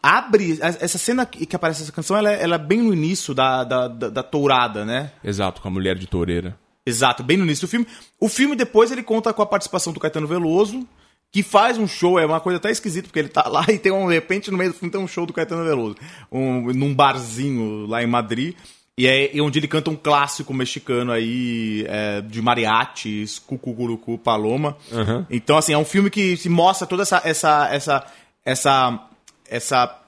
abre... Essa cena que que aparece essa canção, ela, é- ela é bem no início da, da, da, da tourada, né? Exato, com a mulher de toureira. Exato, bem no início do filme. O filme depois ele conta com a participação do Caetano Veloso, que faz um show, é uma coisa até esquisita, porque ele tá lá e tem um, de repente no meio do filme tem um show do Caetano Veloso, um, num barzinho lá em Madrid, e é e onde ele canta um clássico mexicano aí, é, de mariachis, Cucucurucu, Paloma. Uhum. Então, assim, é um filme que se mostra toda essa, essa, essa, essa, essa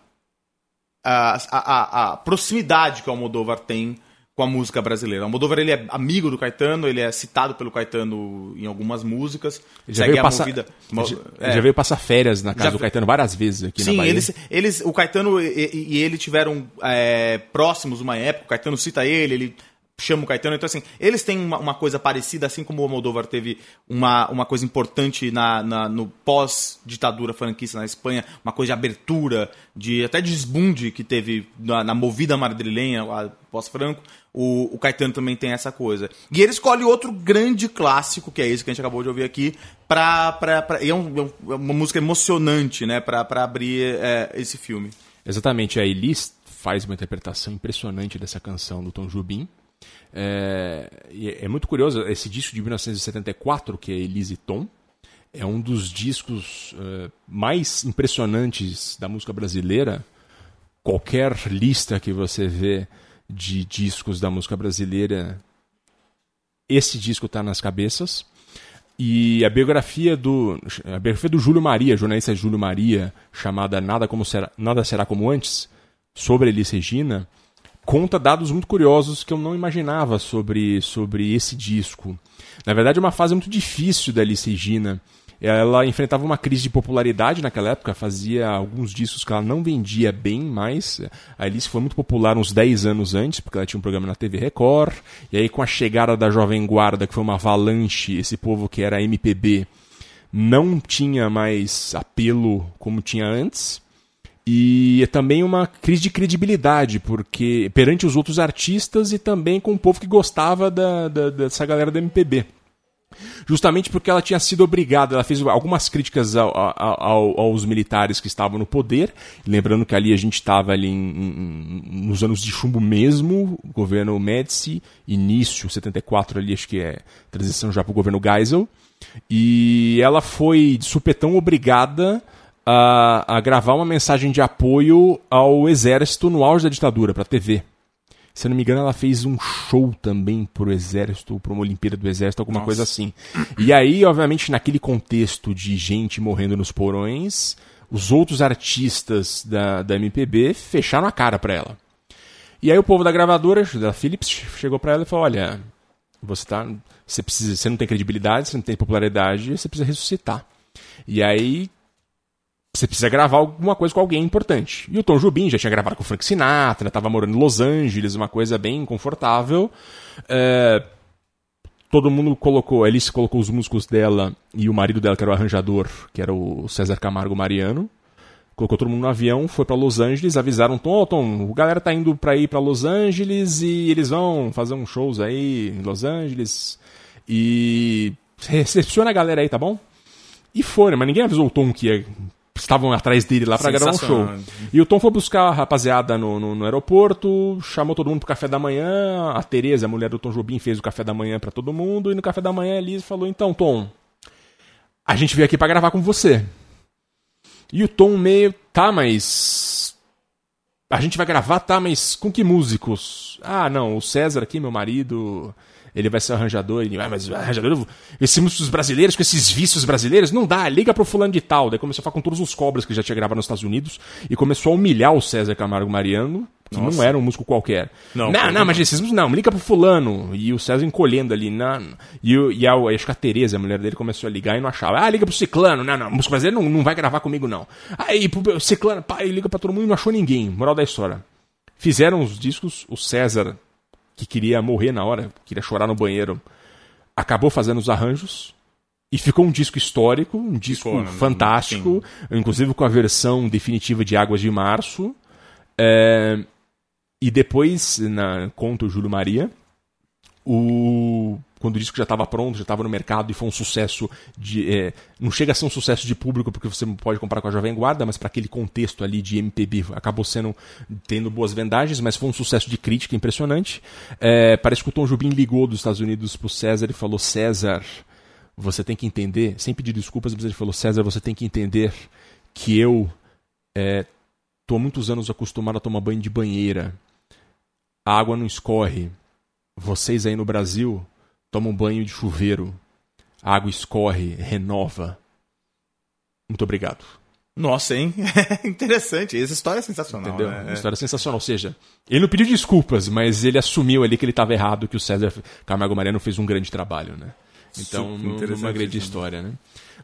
a, a- a proximidade que o Almodóvar tem com a música brasileira. O Almodóvar ele é amigo do Caetano, ele é citado pelo Caetano em algumas músicas. Ele já, veio passar, movida. já, É. já veio passar férias na casa Já- do Caetano várias vezes aqui na Sim, Bahia. eles, eles, o Caetano e, e- ele tiveram é, próximos uma época. O Caetano cita ele, ele chama o Caetano. Então, assim, eles têm uma, uma coisa parecida, assim como o Almodóvar teve uma, uma coisa importante na, na- no pós-ditadura franquista na Espanha, uma coisa de abertura, de até de desbunde que teve na, na movida madrilenha, pós-franco. O, o Caetano também tem essa coisa. E ele escolhe outro grande clássico, que é esse que a gente acabou de ouvir aqui, pra, pra, pra, e é, um- é é uma música emocionante, né, pra, pra abrir é, esse filme. Exatamente, a Elis faz uma interpretação impressionante dessa canção do Tom Jobim. É, e é muito curioso, esse disco de 1974, que é Elis e Tom, é um dos discos eh, mais impressionantes da música brasileira. Qualquer lista que você vê de discos da música brasileira, esse disco está nas cabeças. E a biografia do a biografia do Júlio Maria, jornalista Júlio Maria, chamada Nada como será, Nada será como antes, sobre Elis Regina conta dados muito curiosos que eu não imaginava sobre, sobre esse disco. Na verdade, é uma fase muito difícil da Elis Regina. Ela enfrentava uma crise de popularidade naquela época, fazia alguns discos que ela não vendia bem mais. A Alice foi muito popular uns 10 anos antes, porque ela tinha um programa na TV Record. E aí, com a chegada da Jovem Guarda, que foi uma avalanche, esse povo que era MPB não tinha mais apelo como tinha antes. E é também uma crise de credibilidade, porque perante os outros artistas e também com o povo que gostava da, da, dessa galera da MPB. Justamente porque ela tinha sido obrigada, ela fez algumas críticas ao, ao, aos militares que estavam no poder, lembrando que ali a gente estava ali em, em, nos anos de chumbo mesmo, governo Médici, início, 74 ali, acho que é transição já para o governo Geisel, e ela foi de supetão obrigada a, a gravar uma mensagem de apoio ao exército no auge da ditadura, para a TV. Se eu não me engano, ela fez um show também pro Exército, para uma Olimpíada do Exército, alguma Nossa. coisa assim. E aí, obviamente, naquele contexto de gente morrendo nos porões, os outros artistas da, da MPB fecharam a cara para ela. E aí o povo da gravadora, da Philips, chegou para ela e falou: Olha, você tá. Você, precisa, você não tem credibilidade, você não tem popularidade, você precisa ressuscitar. E aí você precisa gravar alguma coisa com alguém importante. E o Tom Jobim já tinha gravado com o Frank Sinatra, estava morando em Los Angeles, uma coisa bem confortável. É, todo mundo colocou, a Alice colocou os músicos dela e o marido dela, que era o arranjador, que era o César Camargo Mariano. Colocou todo mundo no avião, foi para Los Angeles, avisaram Tom, oh, Tom, o galera tá indo para ir para Los Angeles e eles vão fazer uns shows aí em Los Angeles. E recepciona a galera aí, tá bom? E foram, mas ninguém avisou o Tom que ia estavam atrás dele lá para gravar um show. E o Tom foi buscar a rapaziada no, no, no, aeroporto, chamou todo mundo pro café da manhã. A Tereza, a mulher do Tom Jobim, fez o café da manhã para todo mundo. E no café da manhã a Elise falou: Então, Tom, a gente veio aqui para gravar com você. E o Tom meio, tá, mas. A gente vai gravar, tá, mas com que músicos? Ah, não, o César aqui, meu marido ele vai ser arranjador, ele, ah, mas arranjador, esses músicos brasileiros, com esses vícios brasileiros, não dá, liga pro fulano de tal. Daí começou a falar com todos os cobras que já tinha gravado nos Estados Unidos e começou a humilhar o César Camargo Mariano, que Nossa. não era um músico qualquer. Não, não, não mas esses músicos não, liga pro fulano. E o César encolhendo ali. Na, e, e a, acho que a Tereza, a mulher dele, começou a ligar e não achava. Ah, liga pro Ciclano. Não, não, músico brasileiro não, não vai gravar comigo, não. Aí, pro Ciclano, pá, liga pra todo mundo e não achou ninguém. Moral da história. Fizeram os discos, o César que queria morrer na hora, queria chorar no banheiro, acabou fazendo os arranjos. E ficou um disco histórico, um disco ficou, né? fantástico, sim. inclusive com a versão definitiva de Águas de Março. É... E depois, na conta o Júlio Maria, o quando o disco já estava pronto, já estava no mercado e foi um sucesso de. É, não chega a ser um sucesso de público porque você pode comprar com a Jovem Guarda, mas para aquele contexto ali de MPB acabou sendo tendo boas vendagens, mas foi um sucesso de crítica impressionante. É, parece que o Tom Jobim ligou dos Estados Unidos pro César e falou: César, você tem que entender, sem pedir desculpas, mas ele falou: César, você tem que entender que eu é, há muitos anos acostumado a tomar banho de banheira. A água não escorre. Vocês aí no Brasil toma um banho de chuveiro, a água escorre, renova. Muito obrigado. Nossa, hein? Interessante. Essa história é sensacional. Entendeu? Né? Uma história sensacional. Ou seja, ele não pediu desculpas, mas ele assumiu ali que ele estava errado, que o César Camargo Mariano fez um grande trabalho, né? Então, uma grande história, né?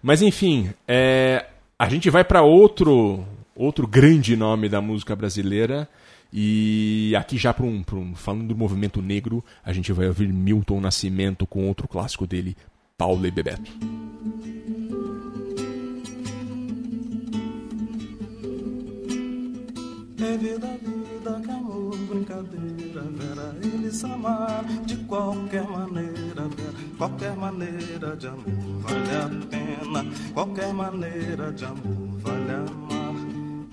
Mas enfim, é, a gente vai para outro outro grande nome da música brasileira, e aqui já para um, um, falando do movimento negro, a gente vai ouvir Milton Nascimento com outro clássico dele, Paulo e Bebeto. É vida, vida, amor, brincadeira, vera, eles amaram de qualquer maneira, vera, qualquer maneira de amor vale a pena, qualquer maneira de amor vale a pena,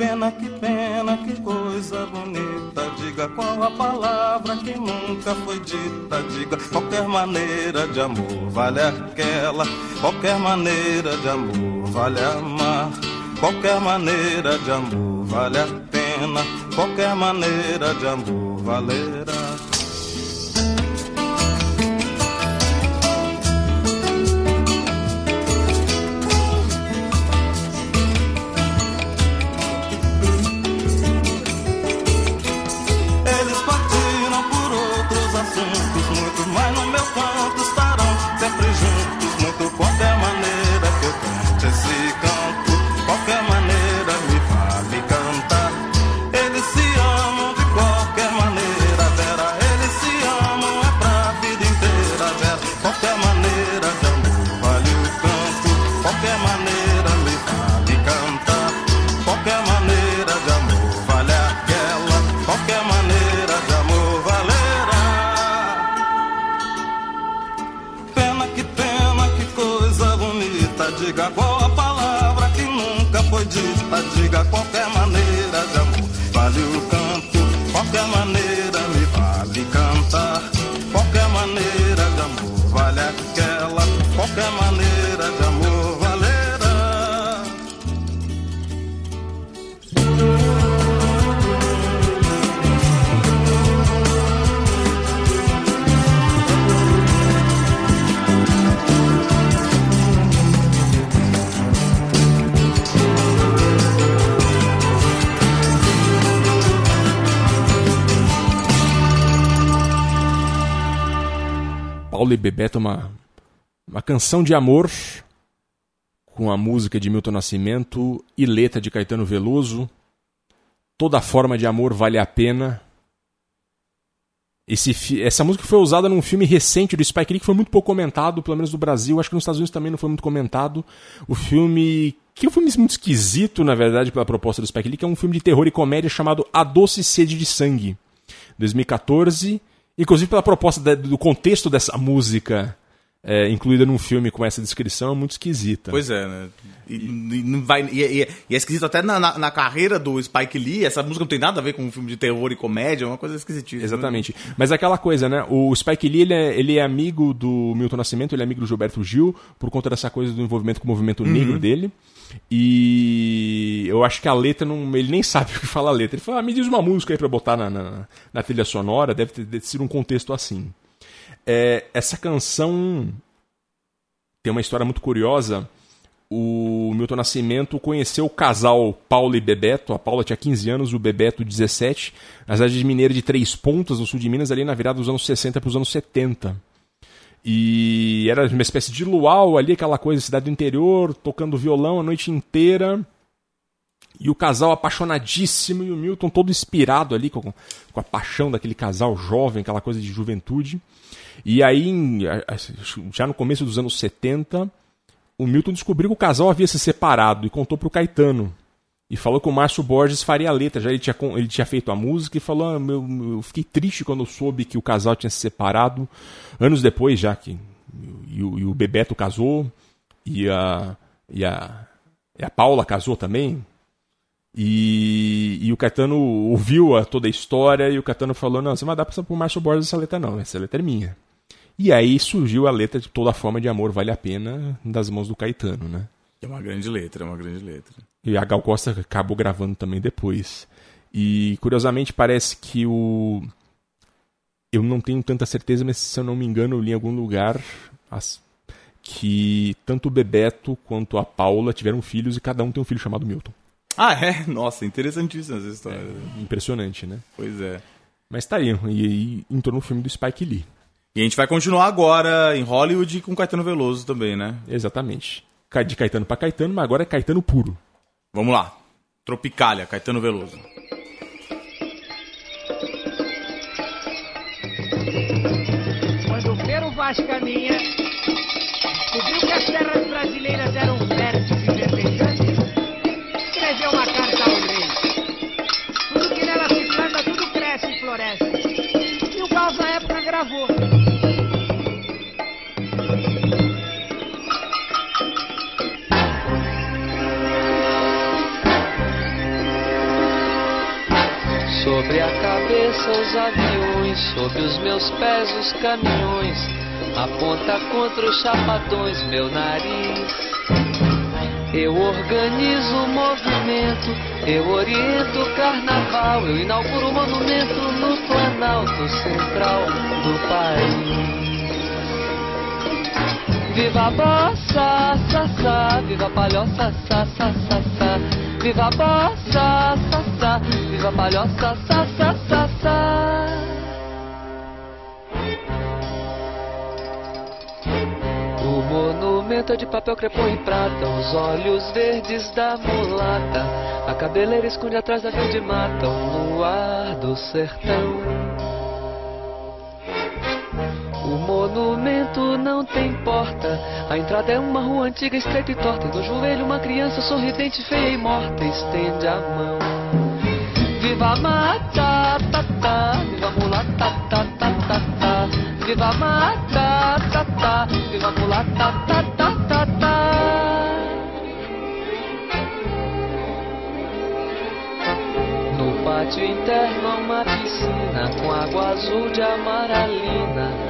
que pena, que coisa bonita. Diga qual a palavra que nunca foi dita. Diga qualquer maneira de amor vale aquela. Qualquer maneira de amor vale amar. Qualquer maneira de amor vale a pena. Qualquer maneira de amor valerá. Paulo e Bebeto uma, uma canção de amor com a música de Milton Nascimento e letra de Caetano Veloso. Toda forma de amor vale a pena. Esse, essa música foi usada num filme recente do Spike Lee que foi muito pouco comentado, pelo menos no Brasil. Acho que nos Estados Unidos também não foi muito comentado. O filme. Que é um filme muito esquisito, na verdade, pela proposta do Spike Lee, que é um filme de terror e comédia chamado A Doce Sede de Sangue. 2014. Inclusive pela proposta da- do contexto dessa música é, incluída num filme com essa descrição, é muito esquisita. Pois é, né? E, e não vai, e, e- é esquisito até na, na, na carreira do Spike Lee, essa música não tem nada a ver com um filme de terror e comédia, é uma coisa esquisitíssima. Exatamente. Mas é aquela coisa, né? O Spike Lee, ele é, ele é amigo do Milton Nascimento, ele é amigo do Gilberto Gil, por conta dessa coisa do envolvimento com o movimento negro dele. E eu acho que a letra, não, ele nem sabe o que fala a letra. Ele fala, ah, me diz uma música aí pra botar na, na, na trilha sonora, deve ter, ter sido um contexto assim. É, essa canção tem uma história muito curiosa. O Milton Nascimento conheceu o casal Paulo e Bebeto. A Paula tinha 15 anos, o Bebeto 17, na cidade de Mineira de Três Pontas, no sul de Minas, ali na virada dos anos 60 para os anos 70. E era uma espécie de luau ali, aquela coisa, cidade do interior, tocando violão a noite inteira. E o casal apaixonadíssimo e o Milton todo inspirado ali com, com a paixão daquele casal jovem, aquela coisa de juventude. E aí, já no começo dos anos 70, o Milton descobriu que o casal havia se separado e contou pro Caetano. E falou que o Márcio Borges faria a letra. Já ele tinha, ele tinha feito a música e falou: ah, meu, eu fiquei triste quando eu soube que o casal tinha se separado. Anos depois, já que. E, o- e o Bebeto casou, e a, e, a, e a Paula casou também. E, e o Caetano ouviu a, toda a história e o Caetano falou: Não, você não vai dar pra pro Márcio Borges essa letra, não. Essa letra é minha. E aí surgiu a letra de Toda Forma de Amor Vale a Pena das mãos do Caetano, né? É uma grande letra, é uma grande letra. E a Gal Costa acabou gravando também depois. E curiosamente parece que o. Eu não tenho tanta certeza, mas se eu não me engano, eu li em algum lugar as- que tanto o Bebeto quanto a Paula tiveram filhos e cada um tem um filho chamado Milton. Ah, é? Nossa, interessantíssima essa história. Impressionante, né? Pois é. Mas tá aí, e aí entrou no filme do Spike Lee. E a gente vai continuar agora em Hollywood com Caetano Veloso também, né? Exatamente. De Caetano pra Caetano, mas agora é Caetano puro. Vamos lá. Tropicália, Caetano Veloso. Quando o Pero Vaz caminha, descobriu que as terras brasileiras eram férteis e verdejantes, escreveu uma carta ao rei. Tudo que nela se planta, tudo cresce e floresce. E o Gauss, na época, gravou. Sobre a cabeça os aviões, sobre os meus pés os caminhões, aponta contra os chapadões meu nariz. Eu organizo o movimento, eu oriento o carnaval, eu inauguro o monumento no Planalto Central do país. Viva a bossa, sa, sa, viva a palhoça, sa, sa, sa, sa. Viva a bossa, sa, sa, viva a palhoça, sa, sa, sa, sa. O monumento é de papel crepom e prata, os olhos verdes da mulata, a cabeleira esconde atrás da verde mata, o luar do sertão. O monumento não tem porta. A entrada é uma rua antiga, estreita e torta. E no joelho uma criança sorridente, feia e morta estende a mão. Viva a mata, ta ta, viva a mulata, ta ta ta ta. viva a mata, ta ta, viva a mulata, ta ta ta ta. No pátio interno há uma piscina com água azul de amaralina.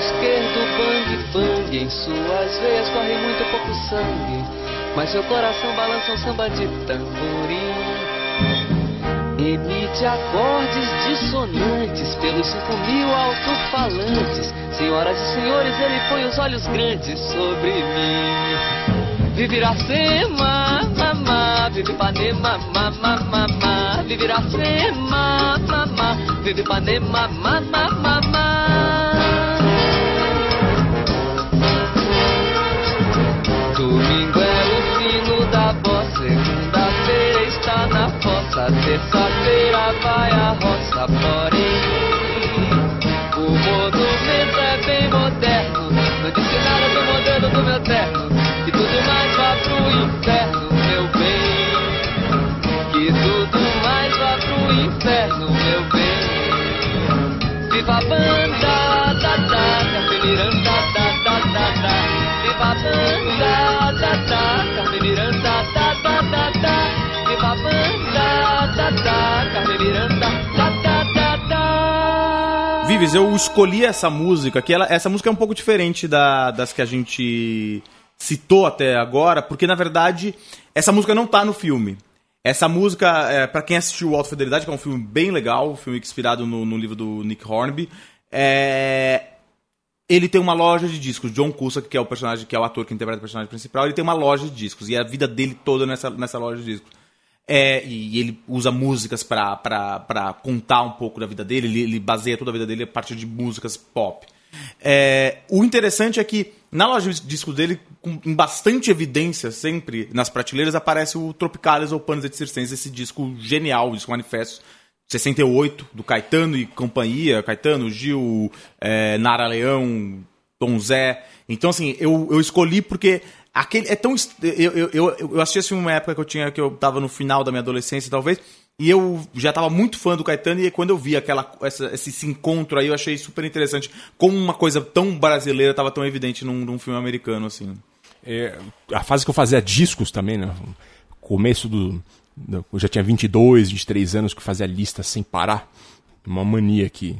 bang, em suas veias corre muito pouco sangue. Mas seu coração balança um samba de tamborim. Emite acordes dissonantes pelos cinco mil alto-falantes. Senhoras e senhores, ele põe os olhos grandes sobre mim. Vive Iracema, mamá, vive Ipanema, mamá, mamá. Vive Iracema, mamá, vive Ipanema, mamá, mamá. Na fossa, terça-feira vai a roça, porém o monumento é bem moderno, não disse nada do modelo do meu terno, que tudo mais vá pro inferno, meu bem, que tudo mais vá pro inferno, meu bem. Viva a banda, da, da, Carmen Miranda, da, da, da, da. Viva a banda, da, da, Carmen Miranda, da, da, da, da. Viva a banda, eu escolhi essa música, que ela, essa música é um pouco diferente da- das que a gente citou até agora, porque na verdade essa música não tá no filme. Essa música, é, para quem assistiu Alta Fidelidade, que é um filme bem legal, um filme inspirado no, no livro do Nick Hornby, é, ele tem uma loja de discos. John Cusack, que é o personagem, que é o ator que interpreta o personagem principal, ele tem uma loja de discos e a vida dele toda nessa, nessa loja de discos. É, e ele usa músicas pra contar um pouco da vida dele, ele, ele baseia toda a vida dele a partir de músicas pop. É, o interessante é que na loja de discos dele, com em bastante evidência, sempre nas prateleiras, aparece o Tropicalis ou Panos et Circenses, esse disco genial, o disco manifesto 68, do Caetano e companhia, Caetano, Gil, é, Nara Leão, Tom Zé. Então, assim, eu, eu escolhi porque aquele é tão. Eu, eu, eu, eu assisti esse filme numa época que eu tinha, que eu tava no final da minha adolescência, talvez. E eu já tava muito fã do Caetano, e quando eu vi aquela, essa, esse, encontro aí, eu achei super interessante. Como uma coisa tão brasileira tava tão evidente num, num filme americano, assim. É, a fase que eu fazia discos também, né? Começo do, Eu já tinha 22, 23 anos que fazia lista sem parar. Uma mania que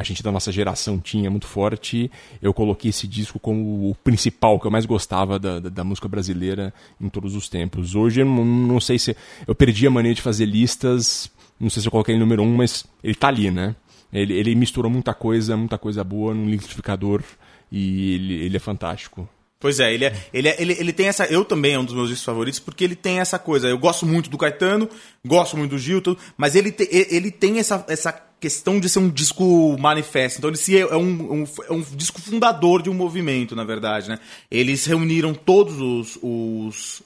a gente da nossa geração tinha muito forte. Eu coloquei esse disco como o principal, que eu mais gostava da, da, da música brasileira em todos os tempos. Hoje eu não, não sei se. Eu perdi a mania de fazer listas. Não sei se eu coloquei ele número um, mas ele tá ali, né? Ele, ele misturou muita coisa, muita coisa boa num liquidificador e ele, ele é fantástico. Pois é, ele, é, ele, é, ele, ele tem essa. Eu também é um dos meus discos favoritos, porque ele tem essa coisa. Eu gosto muito do Caetano, gosto muito do Gil, mas ele, te- ele tem essa, essa questão de ser um disco manifesto. Então ele se é, um, um- é um disco fundador de um movimento, na verdade, né? Eles reuniram todos os. os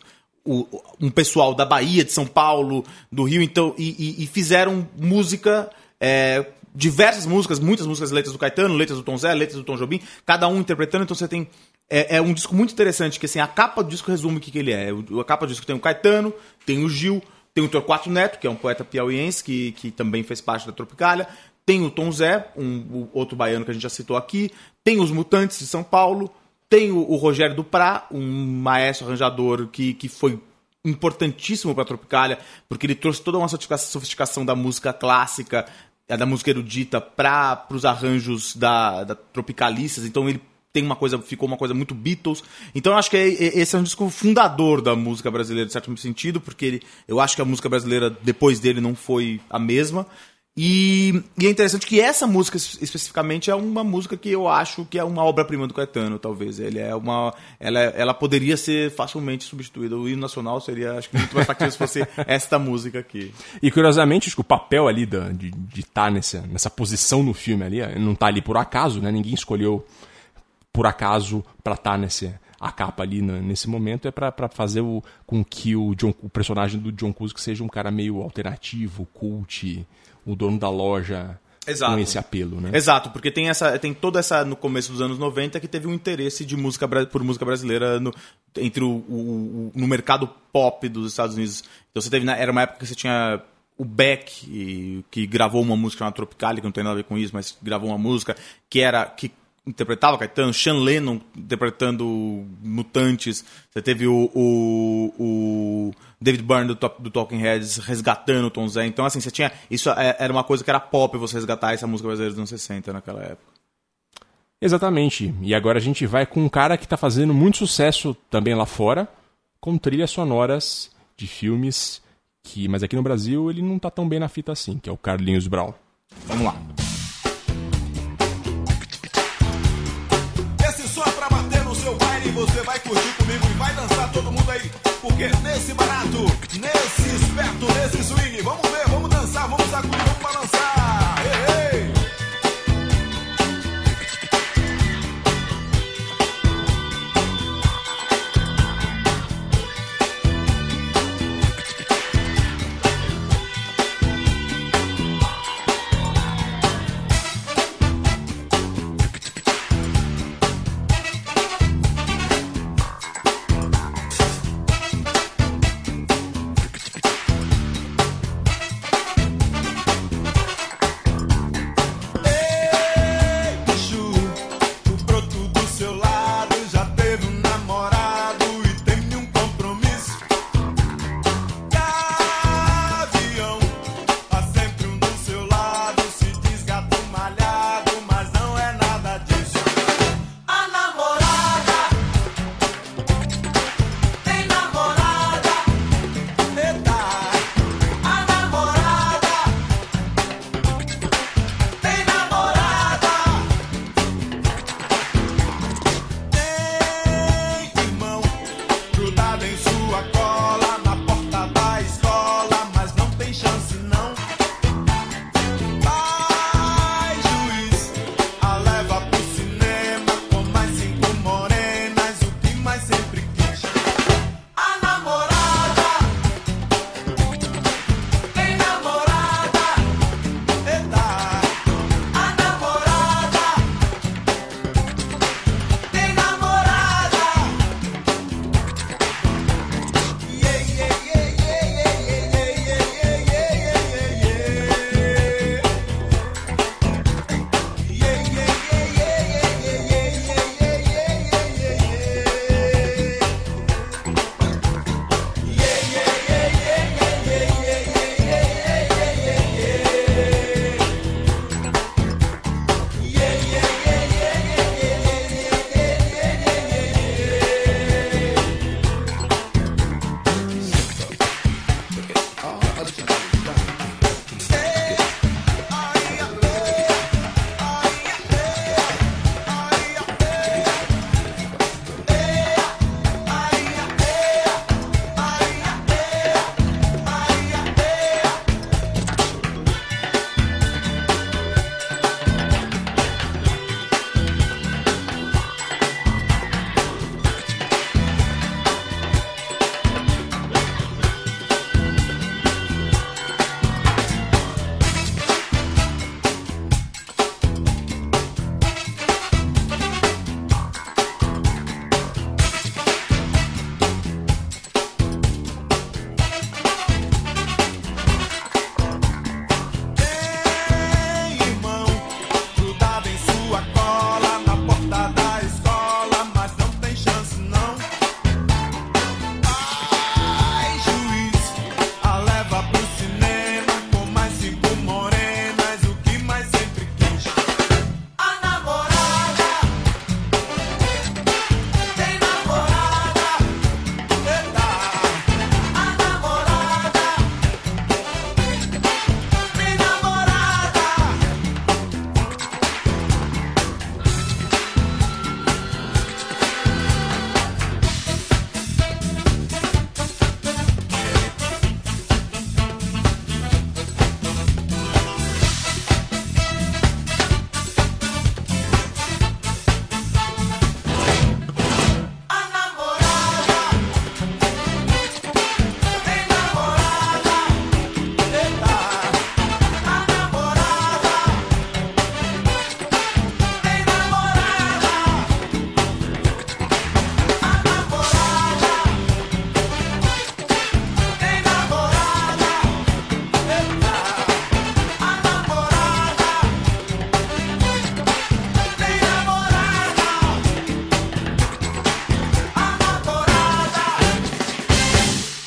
o- um pessoal da Bahia, de São Paulo, do Rio, então, e, e- e fizeram música. é, diversas músicas, muitas músicas, letras do Caetano, letras do Tom Zé, letras do Tom Jobim, cada um interpretando, então você tem. É, é um disco muito interessante, que assim, a capa do disco resume o que, que ele é. A capa do disco tem o Caetano, tem o Gil, tem o Torquato Neto, que é um poeta piauiense, que, que também fez parte da Tropicália, tem o Tom Zé, um, outro baiano que a gente já citou aqui, tem os Mutantes de São Paulo, tem o, o Rogério Duprá, um maestro arranjador que, que foi importantíssimo para a Tropicália, porque ele trouxe toda uma sofisticação- da música clássica, da música erudita, para os arranjos da, da Tropicalistas. Então ele tem uma coisa, ficou uma coisa muito Beatles. Então eu acho que é- é- esse é um disco fundador da música brasileira, de certo sentido, porque ele, eu acho que a música brasileira depois dele não foi a mesma. E, e é interessante que essa música es- especificamente é uma música que eu acho que é uma obra-prima do Caetano, talvez. Ele é uma, ela, ela poderia ser facilmente substituída. O hino nacional seria, acho que, muito mais factível se fosse esta música aqui. E curiosamente, acho que o papel ali da- de estar nessa, nessa posição no filme ali, eh, não tá ali por acaso, né? Ninguém escolheu por acaso pra estar nesse a capa ali nesse momento é pra pra fazer o, com que o, John, o personagem do John Cusack seja um cara meio alternativo, cult, o dono da loja Exato. com esse apelo, né? Exato, porque tem essa tem toda essa no começo dos anos 90 que teve um interesse de música por música brasileira no, entre o, o- o- no mercado pop dos Estados Unidos. Então você teve era uma época que você tinha o Beck que gravou uma música na Tropicália, que não tem nada a ver com isso, mas gravou uma música que era que interpretava Caetano, Sean Lennon interpretando Mutantes. Você teve o, o, o David Byrne do, do Talking Heads resgatando o Tom Zé. Então, assim, você tinha. Isso é- era uma coisa que era pop você resgatar essa música brasileira dos anos 60 naquela época. Exatamente. E agora a gente vai com um cara que tá fazendo muito sucesso também lá fora, com trilhas sonoras de filmes que, mas aqui no Brasil ele não tá tão bem na fita assim, que é o Carlinhos Brown. Vamos lá. Você vai curtir comigo e vai dançar todo mundo aí. Porque nesse barato, nesse esperto, nesse swing, vamos ver, vamos dançar, vamos sacudir, vamos balançar.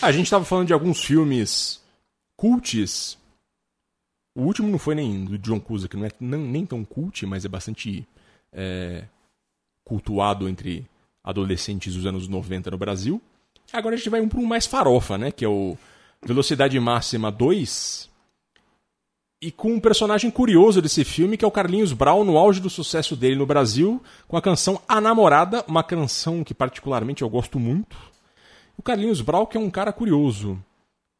A gente tava falando de alguns filmes cults. O último não foi nem do John Cusa, que não é nem tão cult, mas é bastante é, cultuado entre adolescentes dos anos 90 no Brasil. Agora a gente vai um para um mais farofa, né? Que é o Velocidade Máxima 2. E com um personagem curioso desse filme, que é o Carlinhos Brown, no auge do sucesso dele no Brasil, com a canção A Namorada, uma canção que particularmente eu gosto muito. O Carlinhos Brown, que é um cara curioso,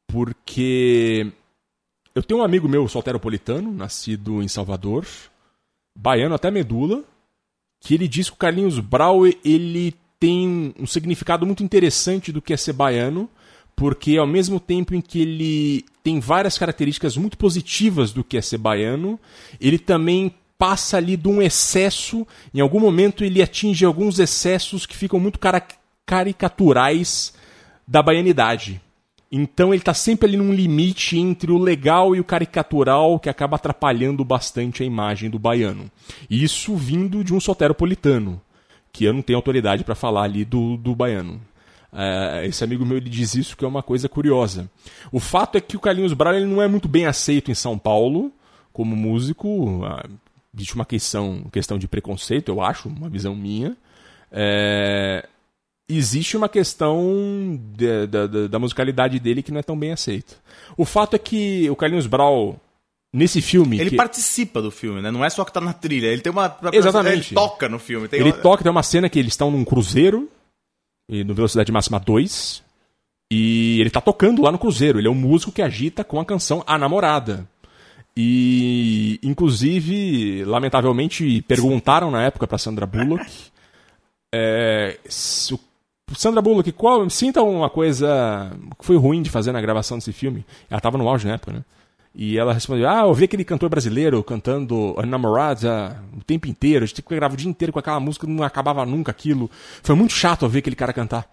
porque eu tenho um amigo meu, solteropolitano, nascido em Salvador, baiano até medula, que ele diz que o Carlinhos Brau ele tem um significado muito interessante do que é ser baiano, porque ao mesmo tempo em que ele tem várias características muito positivas do que é ser baiano, ele também passa ali de um excesso, em algum momento ele atinge alguns excessos que ficam muito caricaturais da baianidade. Então ele está sempre ali num limite entre o legal e o caricatural que acaba atrapalhando bastante a imagem do baiano. Isso vindo de um soteropolitano, que eu não tenho autoridade para falar ali do, do baiano. É, esse amigo meu ele diz isso que é uma coisa curiosa. O fato é que o Carlinhos Brown ele não é muito bem aceito em São Paulo como músico. Ah, Existe uma questão, questão de preconceito, eu acho, uma visão minha. É, existe uma questão de- da, da- da musicalidade dele que não é tão bem aceita. O fato é que o Carlinhos Brown, nesse filme. Ele que- participa do filme, né? Não é só que tá na trilha. Ele tem uma. Exatamente. Ele toca no filme. Tem ele toca, tem uma cena que eles estão num cruzeiro, e no Velocidade Máxima 2, e ele tá tocando lá no cruzeiro. Ele é um músico que agita com a canção A Namorada. E, inclusive, lamentavelmente, perguntaram na época pra Sandra Bullock. é, se Sandra Bullock, qual, sinta uma coisa que foi ruim de fazer na gravação desse filme. Ela tava no auge na época, né? E ela respondeu: Ah, eu vi aquele cantor brasileiro cantando A Namorada o tempo inteiro. A gente gravava o dia inteiro com aquela música, não acabava nunca aquilo. Foi muito chato ver aquele cara cantar.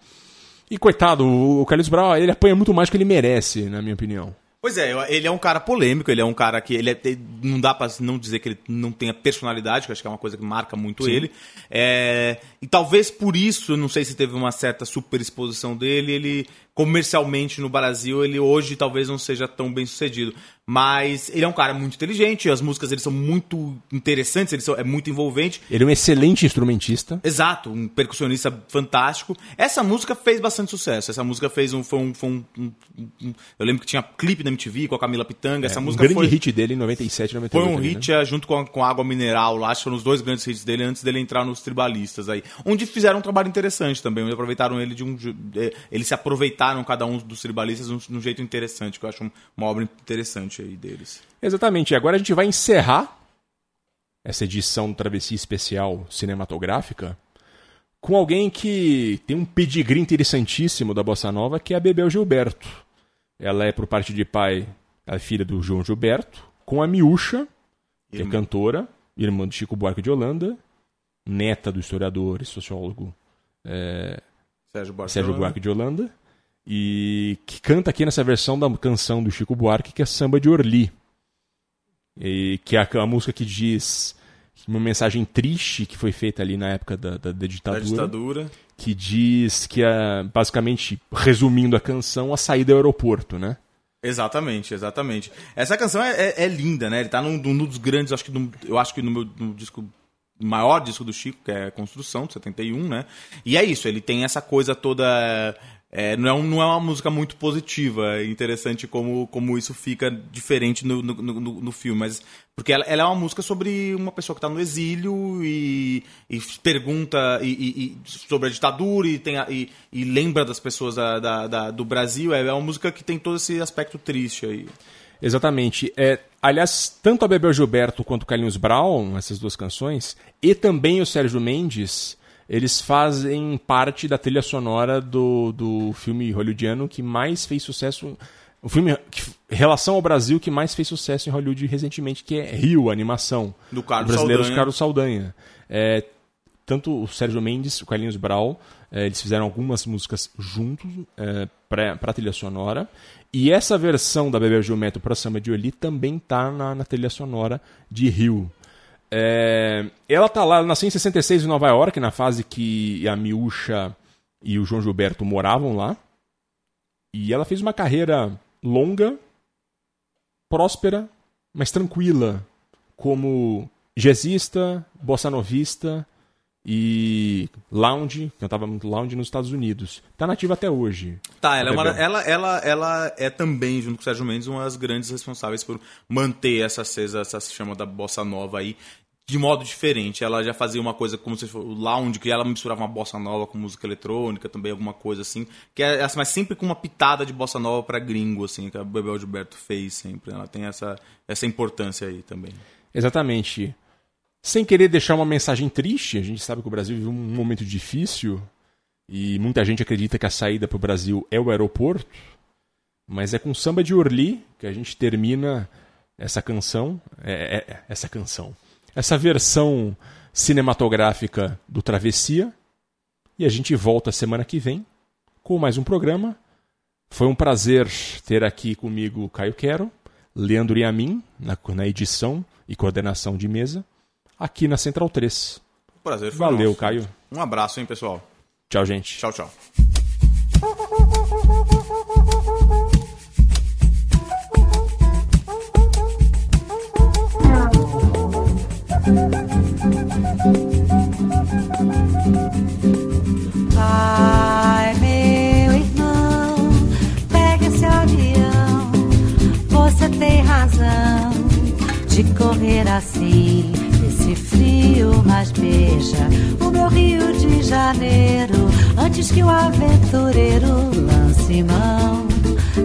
E coitado, o o Carlos Brown, ele apanha muito mais do que ele merece, na minha opinião. Pois é, ele é um cara polêmico, ele é um cara que ele é- ele- não dá pra não dizer que ele não tenha personalidade, que eu acho que é uma coisa que marca muito Sim. ele. É, e talvez por isso, eu não sei se teve uma certa superexposição dele, ele comercialmente no Brasil, ele hoje talvez não seja tão bem sucedido. Mas ele é um cara muito inteligente, as músicas dele são muito interessantes, ele é muito envolvente. Ele é um excelente instrumentista. Exato, um percussionista fantástico. Essa música fez bastante sucesso. Essa música fez um. Foi um, foi um- um- um- eu lembro que tinha clipe na MTV com a Camila Pitanga. Essa É, música um grande foi, hit dele em 97, 98. foi um né? hit é, junto com, com Água Mineral lá. Acho que foram os dois grandes hits dele antes dele entrar nos tribalistas aí. Onde fizeram um trabalho interessante também. Onde aproveitaram ele de um. ju- é, Eles se aproveitaram, cada um dos tribalistas, de um, de jeito interessante, que eu acho um- uma obra interessante aí deles. Exatamente. E agora a gente vai encerrar essa edição do Travessia Especial Cinematográfica com alguém que tem um pedigree interessantíssimo da Bossa Nova, que é a Bebel Gilberto. Ela é, por parte de pai, a filha do João Gilberto, com a Miúcha, que é cantora, irmã do Chico Buarque de Holanda, neta do historiador e sociólogo é, Sérgio Buarque. Sérgio Buarque de Holanda, e que canta aqui nessa versão da canção do Chico Buarque, que é Samba de Orli. E, que é a, a música que diz uma mensagem triste que foi feita ali na época da, da, da ditadura. Da ditadura. Que diz que, é, basicamente, resumindo a canção, a saída do aeroporto, né? Exatamente, exatamente. Essa canção é, é- é linda, né? Ele tá num, num dos grandes, acho que no- eu acho que no meu no disco maior disco do Chico, que é Construção, de 71, né? E é isso, ele tem essa coisa toda. É, não, é um- não é uma música muito positiva. É interessante como, como isso fica diferente no, no, no- no filme. Mas, porque ela, ela é uma música sobre uma pessoa que está no exílio e, e pergunta e, e- e sobre a ditadura e, tem a- e, lembra das pessoas da, da- da- do Brasil. É, é uma música que tem todo esse aspecto triste aí. Exatamente. É, aliás, tanto a Bebel Gilberto quanto o Carlinhos Brown, essas duas canções, e também o Sérgio Mendes, eles fazem parte da trilha sonora do, do filme hollywoodiano que mais fez sucesso. O filme, que, em relação ao Brasil, que mais fez sucesso em Hollywood recentemente, que é Rio, animação. Do Carlos brasileiro Saldanha. Carlos Saldanha. É, tanto o Sérgio Mendes, o Carlinhos Brau, eh, eles fizeram algumas músicas juntos eh, para a trilha sonora. E essa versão da Bebel Gilberto para Samba de Oli também tá na, na trilha sonora de Rio. É, ela tá lá, ela nasceu em 66 em Nova York, na fase que a Miúcha e o João Gilberto moravam lá. E ela fez uma carreira longa, próspera, mas tranquila, como jazzista, bossa novista e lounge, cantava muito lounge nos Estados Unidos. Tá nativa até hoje. Tá, ela é, uma, ela, ela, ela é também, junto com o Sérgio Mendes, uma das grandes responsáveis por manter essa acesa, essa chama da bossa nova aí, de modo diferente. Ela já fazia uma coisa como se fosse o lounge, que ela misturava uma bossa nova com música eletrônica, também alguma coisa assim, que é essa, mas sempre com uma pitada de bossa nova pra gringo, assim, que a Bebel Gilberto fez sempre. Ela tem essa, essa importância aí também. Exatamente. Sem querer deixar uma mensagem triste, a gente sabe que o Brasil vive um momento difícil e muita gente acredita que a saída para o Brasil é o aeroporto, mas é com samba de Orly que a gente termina essa canção, é, é- essa canção, essa versão cinematográfica do Travessia e a gente volta semana que vem com mais um programa. Foi um prazer ter aqui comigo Caio Quero, Leandro Yamin na, na edição e coordenação de mesa, aqui na Central 3. Prazer foi Valeu, nosso. Caio. Um abraço, hein, pessoal. Tchau, gente. Tchau, tchau. De correr assim, esse frio, mas beija o meu Rio de Janeiro antes que o aventureiro lance mão.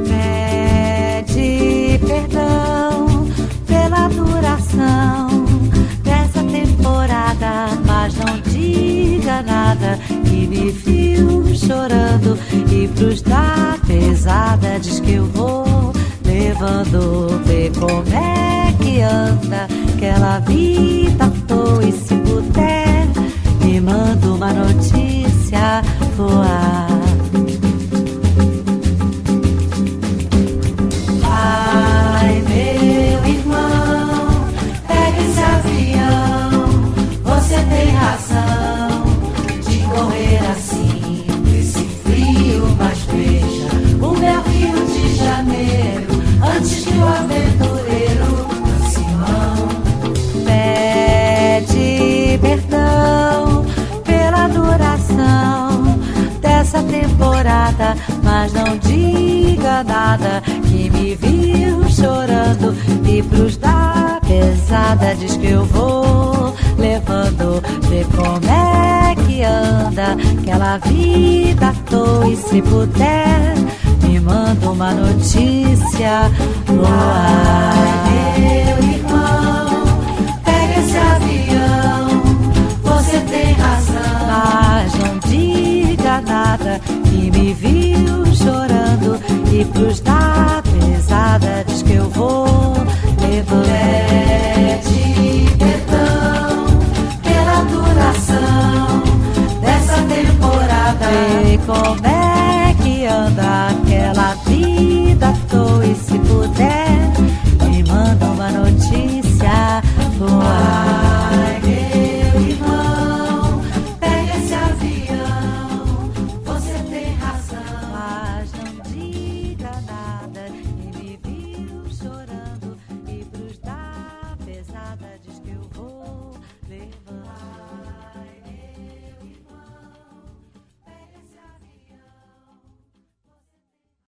Pede perdão me viu chorando e pros da pesada diz que eu vou levando, vê como é que anda aquela à que me viu chorando e pros da pesada diz que eu vou levando, vê como é que anda aquela vida à toa e se puder me manda uma notícia no. Meu irmão, danada que me viu chorando e pros da pesada diz que eu vou levantar Pede perdão pela duração dessa temporada. E começa